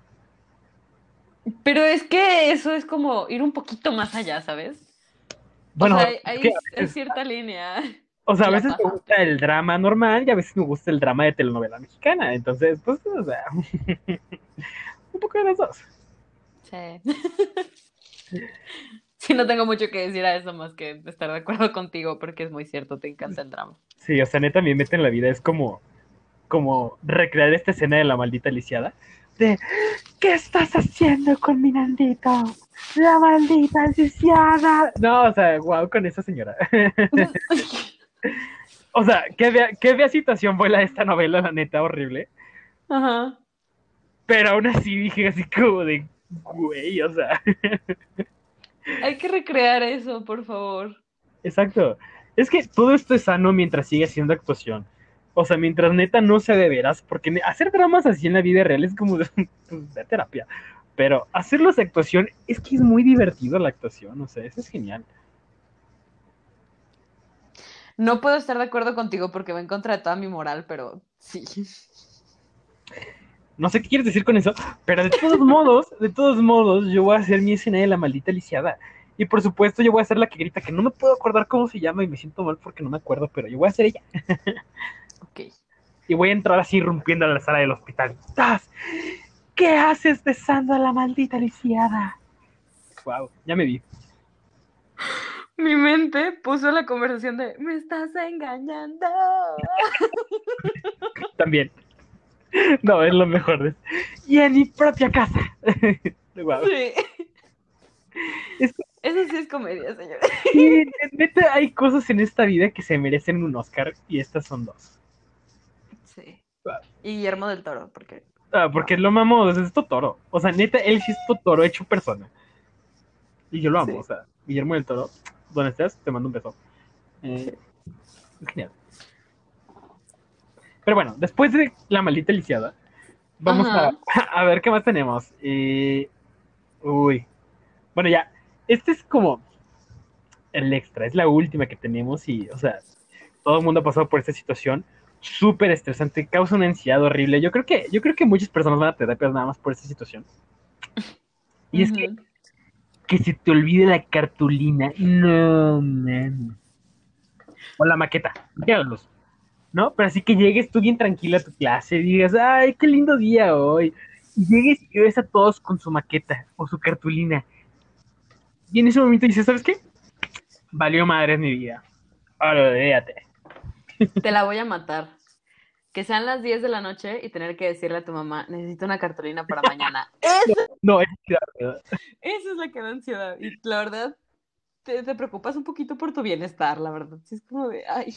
Pero es que eso es como ir un poquito más allá, ¿sabes? Bueno, o sea, hay, cierta línea. O sea, a veces me gusta el drama normal y a veces me gusta el drama de telenovela mexicana. Entonces, pues, o sea, un poco de las dos. Sí. sí, no tengo mucho que decir a eso más que estar de acuerdo contigo porque es muy cierto, te encanta el drama. Sí, o sea, neta, mi meta en la vida es como, como recrear esta escena de la maldita lisiada de ¿qué estás haciendo con mi Nandito? La maldita lisiada. No, o sea, wow con esa señora. o sea, qué vea, qué vea situación fue la de esta novela, la neta, horrible. Ajá. Pero aún así dije así como de, güey, o sea. Hay que recrear eso, por favor. Exacto. Es que todo esto es sano mientras sigue siendo actuación. O sea, mientras neta no sea de veras, porque hacer dramas así en la vida real es como de, pues, de terapia. Pero hacerlos de actuación es que es muy divertido la actuación, o sea, eso es genial. No puedo estar de acuerdo contigo porque va en contra de toda mi moral, pero sí. No sé qué quieres decir con eso, pero de todos modos, de todos modos, yo voy a hacer mi escena de la maldita lisiada. Y por supuesto, yo voy a ser la que grita que no me puedo acordar cómo se llama y me siento mal porque no me acuerdo, pero yo voy a ser ella. Ok. Y voy a entrar así irrumpiendo a la sala del hospital. ¡Tas! ¿Qué haces besando a la maldita lisiada? Wow, ya me vi. Mi mente puso la conversación de me estás engañando. También. No, es lo mejor. de- Y en mi propia casa. Wow. Sí. Es Eso sí es comedia, señor. Sí, neta, hay cosas en esta vida que se merecen un Oscar y estas son dos. Sí. Wow. Y Guillermo del Toro, porque Ah, porque lo mamamos, es Totoro. O sea, neta, él sí es Totoro hecho persona. Y yo lo amo, Sí. o sea, Guillermo del Toro, ¿dónde estás? Te mando un beso. Eh, genial. Pero bueno, después de la maldita lisiada, vamos a, a ver qué más tenemos. Eh, uy. Bueno, ya, este es como el extra, es la última que tenemos y, o sea, todo el mundo ha pasado por esta situación súper estresante, causa una ansiedad horrible. Yo creo que, yo creo que muchas personas van a terapias nada más por esta situación. Y es que, que se te olvide la cartulina. No, man. O la maqueta, los dos, ¿No? Pero así que llegues tú bien tranquila a tu clase y digas, ay, qué lindo día hoy. Y llegues y ves a todos con su maqueta o su cartulina. Y en ese momento dices, ¿sabes qué? Valió madre mi vida. Ahora, olvídate. Te la voy a matar. Que sean las 10 de la noche y tener que decirle a tu mamá, necesito una cartulina para mañana. No, es miedo. Esa es la que da ansiedad. Y la verdad, te, te preocupas un poquito por tu bienestar, la verdad. Sí, es como de, ay.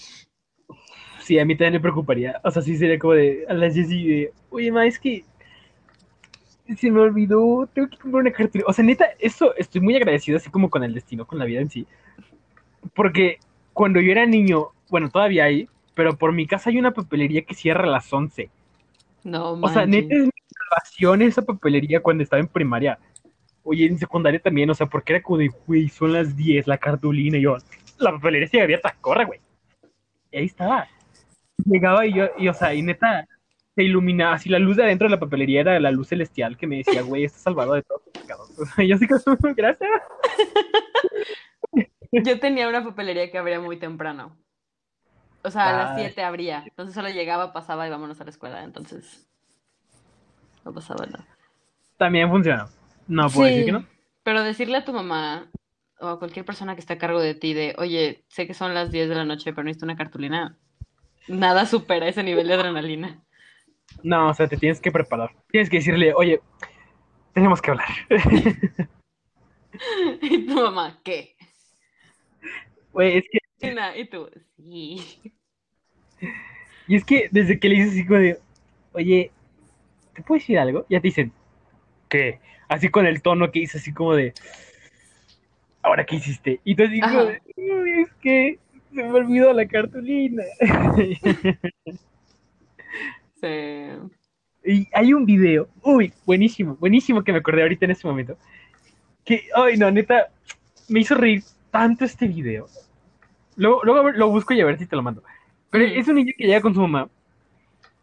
Sí, a mí también me preocuparía. O sea, sí sería como de a las 10 y de, oye, ma, es que se me olvidó, tengo que comprar una cartulina. O sea, neta, eso estoy muy agradecido así como con el destino, con la vida en sí. Porque cuando yo era niño, bueno, todavía hay, pero por mi casa hay una papelería que cierra a las 11. No, O sea, manches. neta es mi salvación esa papelería cuando estaba en primaria. Oye, en secundaria también, o sea, porque era como de, güey, son las 10, la cartulina, y yo, la papelería sigue abierta, corre, güey. Y ahí estaba. Llegaba y yo, y o sea, y neta, se iluminaba, así la luz de adentro de la papelería era la luz celestial que me decía, güey, estás salvado de todos tus pecados. O sea, yo así como, gracias. Yo tenía una papelería que abría muy temprano. O sea, a las Ay. 7 abría. Entonces solo llegaba, pasaba y vámonos a la escuela. Entonces, no pasaba nada. También funcionó. No puedo decir que no. Pero decirle a tu mamá o a cualquier persona que esté a cargo de ti de, oye, sé que son las 10 de la noche, pero necesito una cartulina. Nada supera ese nivel de adrenalina. No, o sea, te tienes que preparar. Tienes que decirle, oye, tenemos que hablar. Y tu mamá, ¿qué? Güey, es que. Y tú, sí. Y es que desde que le dices así como de, oye, ¿te puedo decir algo? Ya te dicen, ¿qué? Así con el tono que dice así como de, ¿ahora qué hiciste? Y de, "Uy, es que se me olvidó la cartulina. Sí. y hay un video, uy, buenísimo, buenísimo que me acordé ahorita en este momento. Que, ay, no, neta, me hizo reír tanto este video. Luego, luego lo busco y a ver si te lo mando. Pero es un niño que llega con su mamá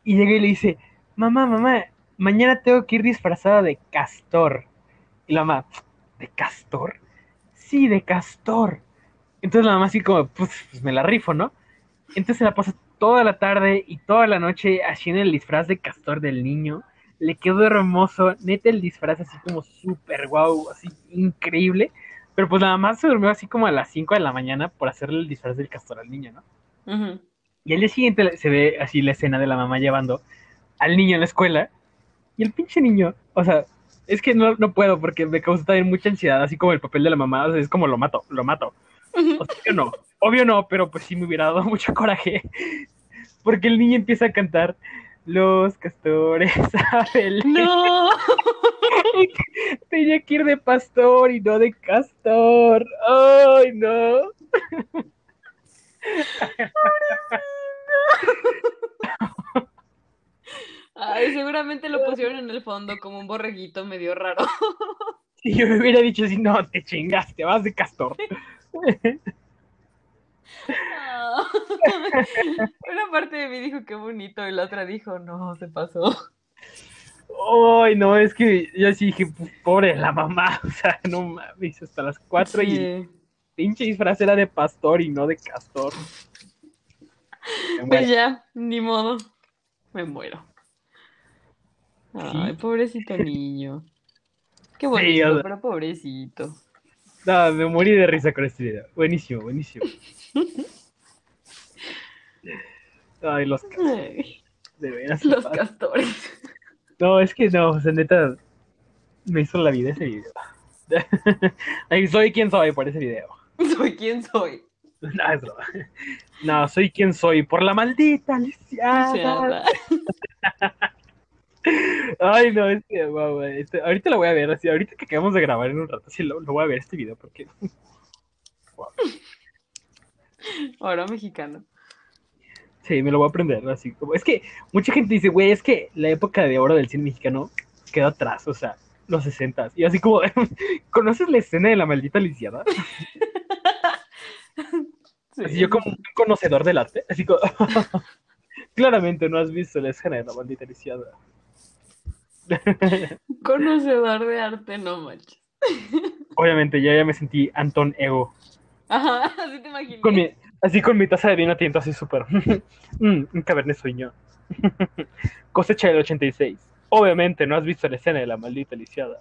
y llega y le dice, mamá, mamá, mañana tengo que ir disfrazada de castor. Y la mamá, ¿de castor? Sí, de castor. Entonces la mamá así como, pues, pues me la rifo, ¿no? Entonces se la pasa toda la tarde y toda la noche haciendo el disfraz de castor del niño. Le quedó hermoso, neta el disfraz así como súper guau, así increíble. Pero pues la mamá se durmió así como a las 5 de la mañana por hacerle el disfraz del castor al niño, ¿no? Y al día siguiente se ve así la escena de la mamá llevando al niño a la escuela Y el pinche niño, o sea, es que no, no puedo porque me causa también mucha ansiedad, así como el papel de la mamá, o sea, es como lo mato, lo mato. O sea, no, obvio no, pero pues sí me hubiera dado mucho coraje. Porque el niño empieza a cantar Los castores saben. No. Tenía que ir de pastor y no de castor. ¡Ay, no! Ay, seguramente lo pusieron en el fondo como un borreguito medio raro. Si yo me hubiera dicho así, no, te chingaste, vas de castor. Una parte de mí dijo qué bonito y la otra dijo, no, se pasó. Ay, no, es que yo sí dije, pobre la mamá, o sea, no mames, hasta las cuatro y pinche disfraz era de pastor y no de castor. Pues ya, ni modo. Me muero. Ay, Sí. pobrecito niño. Qué Sí, bonito, sea- pero pobrecito. No, me morí de risa con este video. Buenísimo, buenísimo. Ay, los Ay, de veras. los castores. No, es que no, o sea, neta, me hizo la vida ese video. Ay, soy quien soy por ese video. Soy quien soy. No, soy quien soy por la maldita lisiada. Ay, no, es que, wow, este, ahorita lo voy a ver, así, ahorita que acabamos de grabar en un rato, sí, lo, lo voy a ver este video porque, Oro mexicano. sí, me lo voy a aprender, así como, es que mucha gente dice, güey, es que la época de oro del cine mexicano quedó atrás, o sea, los 60 y así como, ¿conoces la escena de la maldita lisiada? Sí. Así yo como un conocedor del arte, así como, claramente no has visto la escena de la maldita lisiada. Conocedor de arte, no manches. Obviamente, yo ya me sentí Anton Ego. Ajá, así te imaginé. Con mi, así con mi taza de vino tinto, así súper. Mm, un cabernet sueño. Cosecha del 86. Obviamente, no has visto la escena de la maldita lisiada.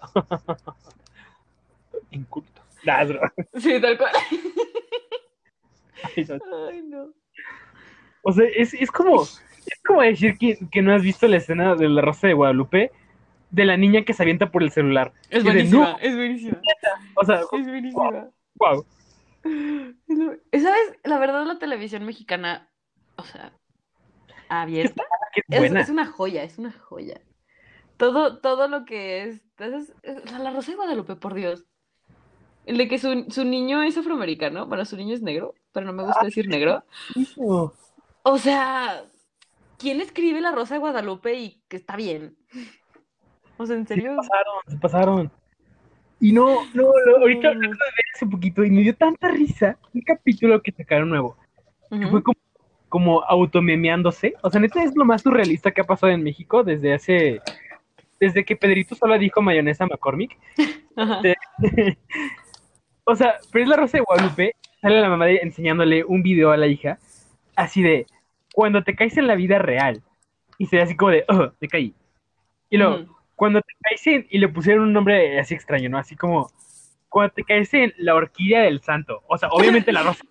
Inculto. Broma. Sí, tal cual. Ay, no. Ay, no. O sea, es, es como, es como decir que, que no has visto la escena de la Rosa de Guadalupe de la niña que se avienta por el celular. Es de, buenísima, "No". es buenísima. O sea, Es buenísima. wow. ¿Sabes? La verdad, la televisión mexicana, o sea, abierta, Qué es, buena. es una joya, es una joya. Todo, todo lo que es, es- es- o sea, la Rosa de Guadalupe, por Dios. El de que su, su niño es afroamericano, bueno, su niño es negro, pero no me gusta decir negro. O sea, ¿quién escribe la Rosa de Guadalupe y que está bien? O sea, en Se serio. pasaron, se pasaron. Y no, no, no, ahorita lo de ver hace poquito y me dio tanta risa un capítulo que sacaron nuevo. que Ujú. fue como, como automemeándose. O sea, neta es lo más surrealista que ha pasado en México desde hace. Desde que Pedrito solo dijo mayonesa McCormick. Ajá. O sea, pero es la Rosa de Guadalupe. Sale la mamá de- enseñándole un video a la hija. Así de. Cuando te caes en la vida real. Y se ve así como de. Oh, me caí. Y luego. Cuando te caes en. Y le pusieron un nombre así extraño, ¿no? Así como. Cuando te caes en la orquídea del santo. O sea, obviamente la rosa.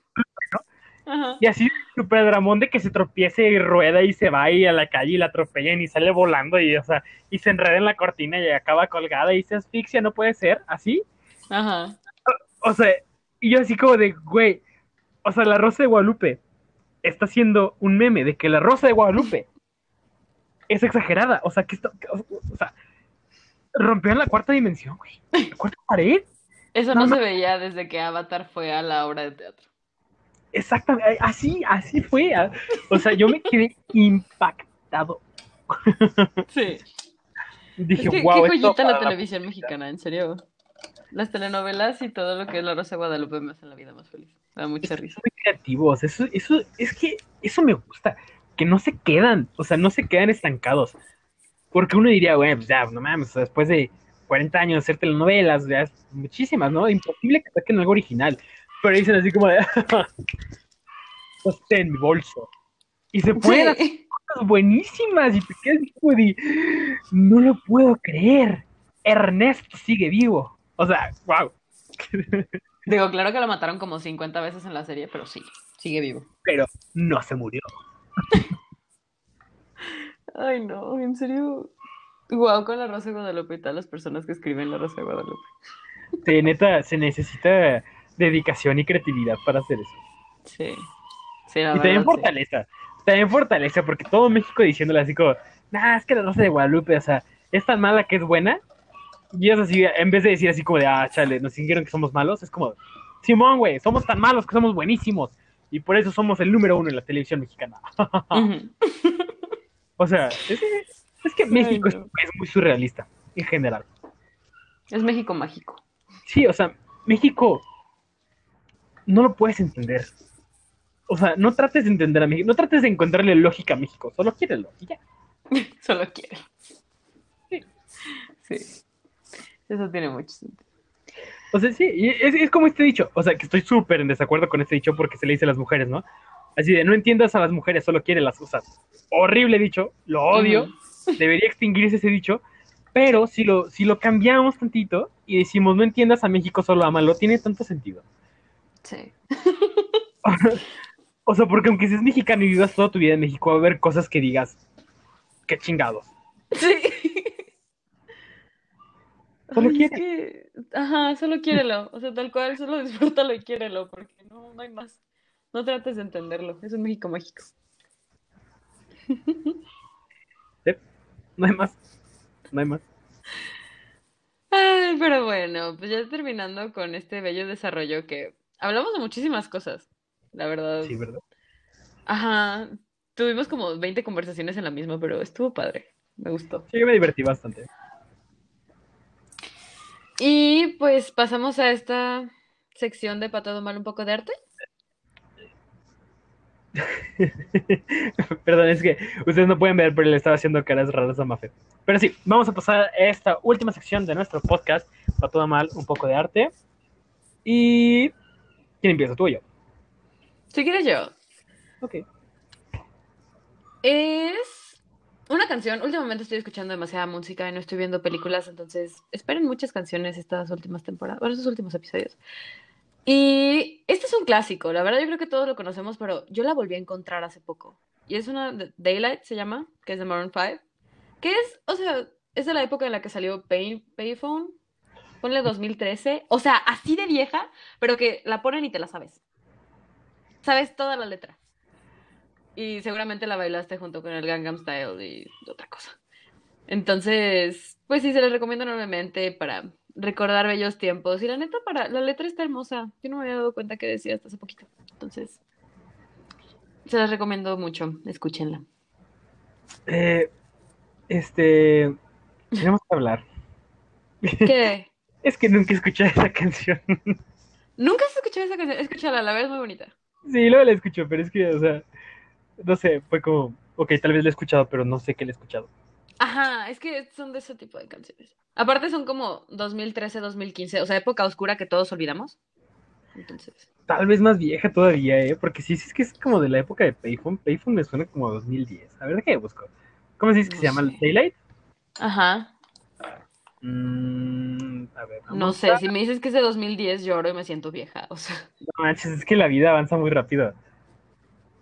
Ajá. Y así, super dramón de que se tropiece y rueda y se va y a la calle y la atropellan y sale volando y, o sea, y se enreda en la cortina y acaba colgada y se asfixia, no puede ser, así. Ajá. O sea, y yo así como de, güey, o sea, la Rosa de Guadalupe está haciendo un meme de que la Rosa de Guadalupe es exagerada, o sea, que esto, o sea, rompió en la cuarta dimensión, güey, la cuarta pared. Eso No, se veía desde que Avatar fue a la obra de teatro. Exactamente, así, así fue. ah. O sea, yo me quedé impactado. Sí. Dije, Es que, wow, qué joyita la la televisión mexicana, en serio. Las telenovelas y todo lo que es La Rosa de Guadalupe me hacen la vida más feliz. Me da mucha risa. muy creativos. Eso, eso, es que eso me gusta. Que no se quedan, o sea, no se quedan estancados. Porque uno diría, güey, pues ya, no mames, después de 40 años de hacer telenovelas, ya muchísimas, ¿no? Imposible que saquen algo original. Pero dicen así como de, pues ten mi bolso. Y se pueden hacer cosas buenísimas y te quedas como de, no lo puedo creer. Ernesto sigue vivo. O sea, wow. Digo, claro que lo mataron como 50 veces en la serie, pero sí, sigue vivo. Pero no se murió. Ay, no, en serio. Guau, con la Rosa de Guadalupe y todas las personas que escriben la Rosa de Guadalupe. Sí, neta, se necesita dedicación y creatividad para hacer eso. Sí. Sí, la Y también sí. fortaleza. También fortaleza, porque todo México diciéndole así como, nah, es que la Rosa de Guadalupe, o sea, es tan mala que es buena. Y es así, en vez de decir así como de, ah, chale, nos dijeron que somos malos, es como, Simón, güey, somos tan malos que somos buenísimos. Y por eso somos el número uno en la televisión mexicana. Ujú. o sea, es, es que Ay, México es no. un país muy surrealista, en general. Es México mágico. Sí, o sea, México no lo puedes entender. O sea, no trates de entender a México, no trates de encontrarle lógica a México, solo quiérelo y ya. Solo quiere. Sí. Sí. Eso tiene mucho sentido. O sea, sí, es, es como este dicho, o sea, que estoy súper en desacuerdo con este dicho porque se le dice a las mujeres, ¿no? Así de, no entiendas a las mujeres, solo quiere las cosas. Horrible dicho, lo odio, debería extinguirse ese dicho, pero si lo, si lo cambiamos tantito y decimos, no entiendas a México, solo amalo, tiene tanto sentido. Sí. O sea, porque aunque seas mexicano y vivas toda tu vida en México, va a haber cosas que digas, qué chingados. Sí. Solo Ay, quiere. es que- Ajá, solo quiérelo. O sea, tal cual, solo disfrútalo y quiérelo, porque no, no hay más. No trates de entenderlo. Es un México mágico. No hay más. No hay más. Ay, pero bueno, pues ya terminando con este bello desarrollo que hablamos de muchísimas cosas, la verdad. Sí, ¿verdad? Ajá, tuvimos como 20 conversaciones en la misma, pero estuvo padre, me gustó. Sí, me divertí bastante. Y pues pasamos a esta sección de Patado Mal un poco de arte. Perdón, es que ustedes no pueden ver, pero le estaba haciendo caras raras a Mafe. Pero sí, vamos a pasar a esta última sección de nuestro podcast, para todo mal, un poco de arte. Y... ¿Quién empieza? ¿Tú o yo? Si quieres yo. Ok. Es una canción. Últimamente estoy escuchando demasiada música y no estoy viendo películas, entonces esperen muchas canciones estas últimas temporadas, bueno, estos últimos episodios. Y este es un clásico, la verdad yo creo que todos lo conocemos, pero yo la volví a encontrar hace poco. Y es una de- Daylight se llama, que es de Maroon 5, que es, o sea, es de la época en la que salió Pay, Payphone, ponle 2013, o sea, así de vieja, pero que la ponen y te la sabes. Sabes toda la letra. Y seguramente la bailaste junto con el Gangnam Style y otra cosa. Entonces, pues sí, se les recomiendo enormemente para recordar bellos tiempos. Y la neta, para la letra está hermosa. Yo no me había dado cuenta que decía hasta hace poquito. Entonces, se las recomiendo mucho. Escúchenla. Eh, este... Tenemos que hablar. ¿Qué? Es que nunca escuché esa canción. ¿Nunca has escuchado esa canción? Escúchala, la verdad es muy bonita. Sí, luego la escucho, pero es que, o sea, no sé, fue como, ok, tal vez la he escuchado, pero no sé qué la he escuchado. Ajá, es que son de ese tipo de canciones. Aparte son como 2013, 2015, o sea, época oscura que todos olvidamos. Entonces, Tal vez más vieja todavía, ¿eh? Porque sí, sí es que es como de la época de Payphone. Payphone me suena como a 2010. A ver, ¿qué busco? ¿Cómo se dice que se llama? ¿Daylight? ajá. Mm, a ver, No sé, a- si me dices que es de 2010 lloro y me siento vieja, o sea, No manches, es que la vida avanza muy rápido.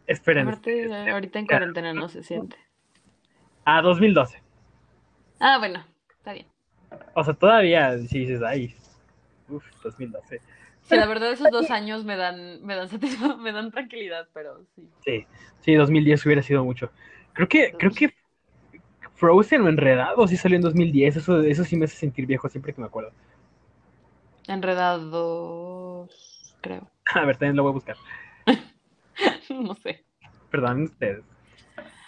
Esperen. aparte ahorita en cuarentena no se siente. Ah, 2012. Ah, bueno, está bien. O sea, todavía, si dices, ay, uff, 2012. Sí, la verdad esos dos años me dan, me dan me dan tranquilidad, pero sí. Sí, sí, 2010 hubiera sido mucho. Creo que, creo que Frozen o Enredado sí salió en 2010. Eso, eso sí me hace sentir viejo siempre que me acuerdo. Enredados, creo. A ver, también lo voy a buscar. No sé. Perdón ustedes.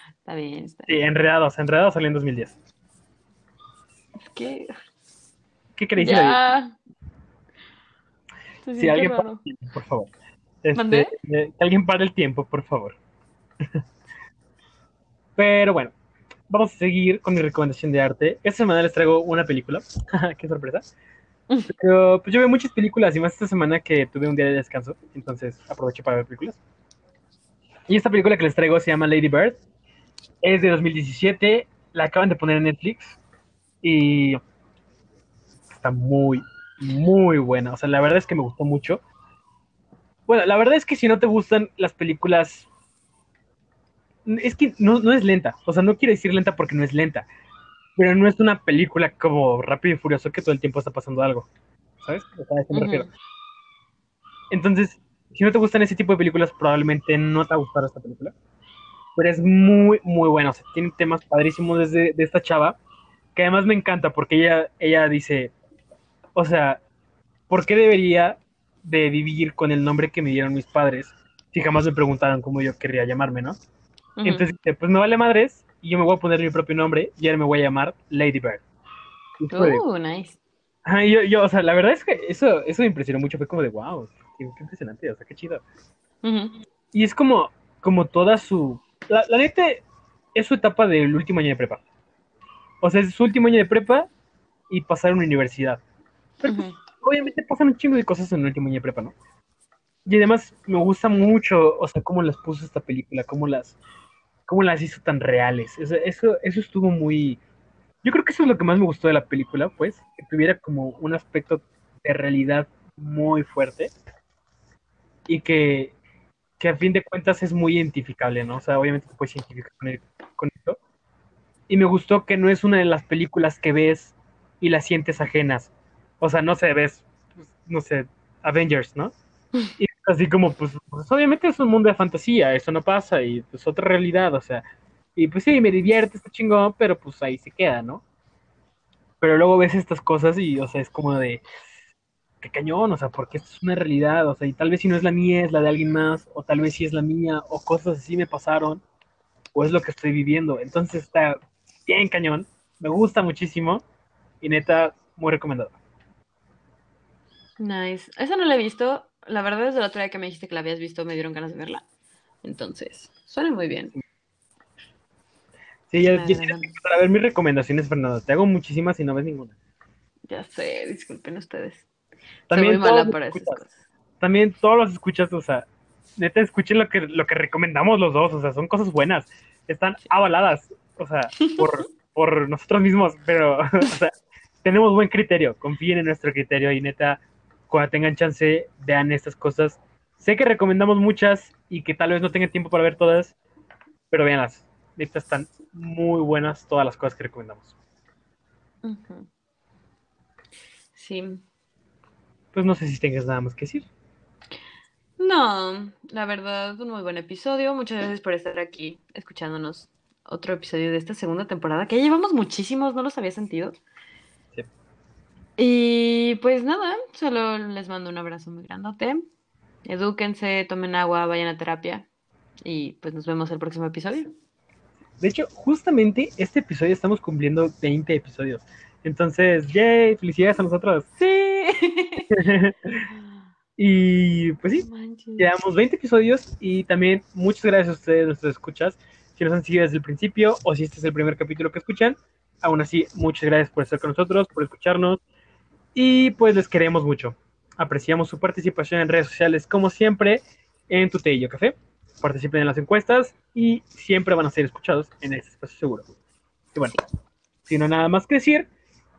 Está bien, está Sí, Enredados. Enredados salió en 2010. ¿Qué queréis decir? ya. Si siente alguien para el tiempo, por favor. Este, ¿Mandé? eh, alguien para el tiempo, por favor. Pero bueno, vamos a seguir con mi recomendación de arte. Esta semana les traigo una película. Qué sorpresa. Pero pues yo veo muchas películas y más esta semana que tuve un día de descanso. Entonces aproveché para ver películas. Y esta película que les traigo se llama Lady Bird. Es de 2017. La acaban de poner en Netflix. Y está muy, muy buena. O sea, la verdad es que me gustó mucho. Bueno, la verdad es que si no te gustan las películas. Es que no, no es lenta. O sea, no quiero decir lenta porque no es lenta. pero no es una película como Rápido y Furioso que todo el tiempo está pasando algo. ¿Sabes? O sea, a eso me refiero. Ujú. Entonces, si no te gustan ese tipo de películas, probablemente no te va a gustar esta película. Pero es muy, muy buena. O sea, tiene temas padrísimos desde de esta chava. Que además me encanta porque ella, ella dice, o sea, ¿por qué debería de vivir con el nombre que me dieron mis padres si jamás me preguntaron cómo yo querría llamarme, ¿no? Entonces dice, pues me vale madres y yo me voy a poner mi propio nombre y ahora me voy a llamar Lady Bird. Uh, nice. Y yo, yo, o sea, la verdad es que eso, eso me impresionó mucho. Fue como de, wow, qué, qué impresionante, o sea, qué chido. Y es como, como toda su... La, la neta es su etapa del último año de prepa. O sea, es su último año de prepa y pasar a una universidad. Pero pues, Ujú. obviamente pasan un chingo de cosas en el último año de prepa, ¿no? Y además me gusta mucho, o sea, cómo las puso esta película, cómo las, cómo las hizo tan reales. Eso, eso, eso estuvo muy... Yo creo que eso es lo que más me gustó de la película, pues, que tuviera como un aspecto de realidad muy fuerte y que, que a fin de cuentas es muy identificable, ¿no? O sea, obviamente te puedes identificar con, el-. Y me gustó que no es una de las películas que ves y las sientes ajenas. O sea, no sé, ves, pues, no sé, Avengers, ¿no? Y así como, pues, pues, obviamente es un mundo de fantasía, eso no pasa y pues otra realidad, o sea. Y pues sí, me divierte, está chingón, pero pues ahí se queda, ¿no? Pero luego ves estas cosas y, o sea, es como de, qué cañón, o sea, porque esto es una realidad, o sea, y tal vez si no es la mía, es la de alguien más, o tal vez si es la mía, o cosas así me pasaron, o es lo que estoy viviendo. Entonces está bien cañón, me gusta muchísimo, y neta, muy recomendado. Nice. Esa no la he visto. La verdad, desde la otra vez que me dijiste que la habías visto, me dieron ganas de verla. Entonces, suena muy bien. Sí, ya, ya tienes agrada. que empezar a ver mis recomendaciones, Fernando. Te hago muchísimas y no ves ninguna. Ya sé, disculpen ustedes. También Soy muy mala para esas cosas. También todos los escuchas, o sea, neta, escuchen lo que, lo que recomendamos los dos, o sea, son cosas buenas. Están avaladas, o sea, por, por nosotros mismos, pero, o sea, tenemos buen criterio, confíen en nuestro criterio y neta, cuando tengan chance, vean estas cosas. Sé que recomendamos muchas y que tal vez no tengan tiempo para ver todas, pero véanlas. Neta, están muy buenas todas las cosas que recomendamos. Sí. Pues no sé si tengas nada más que decir. No, la verdad, un muy buen episodio. Muchas gracias por estar aquí escuchándonos otro episodio de esta segunda temporada, que ya llevamos muchísimos, no los había sentido. Sí. Y pues nada, solo les mando un abrazo muy grandote. Edúquense, tomen agua, vayan a terapia. Y pues nos vemos el próximo episodio. De hecho, justamente este episodio estamos cumpliendo 20 episodios. Entonces, yay, felicidades a nosotros. Sí. y pues sí, Manches. llevamos 20 episodios y también muchas gracias a ustedes, nuestros escuchas. Si nos han seguido desde el principio o si este es el primer capítulo que escuchan, aún así, muchas gracias por estar con nosotros, por escucharnos y pues les queremos mucho. Apreciamos su participación en redes sociales como siempre en Tu Yo Café. Participen en las encuestas y siempre van a ser escuchados en este espacio seguro. Y bueno, si no nada más que decir,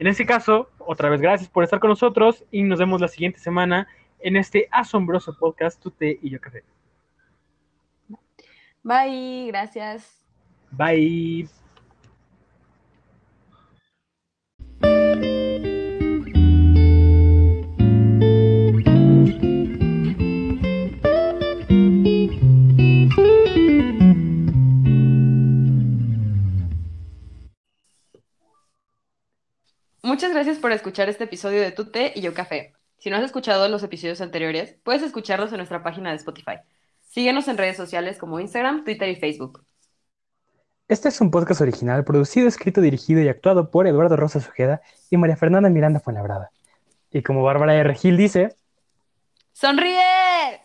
en este caso, otra vez gracias por estar con nosotros y nos vemos la siguiente semana en este asombroso podcast Tu Té y Yo Café. Bye, gracias. Bye. Muchas gracias por escuchar este episodio de Tu Té y Yo Café. Si no has escuchado los episodios anteriores, puedes escucharlos en nuestra página de Spotify. Síguenos en redes sociales como Instagram, Twitter y Facebook. Este es un podcast original producido, escrito, dirigido y actuado por Eduardo Rosa Ojeda y María Fernanda Miranda Fuenlabrada. Y como Bárbara R. Gil dice, ¡Sonríe!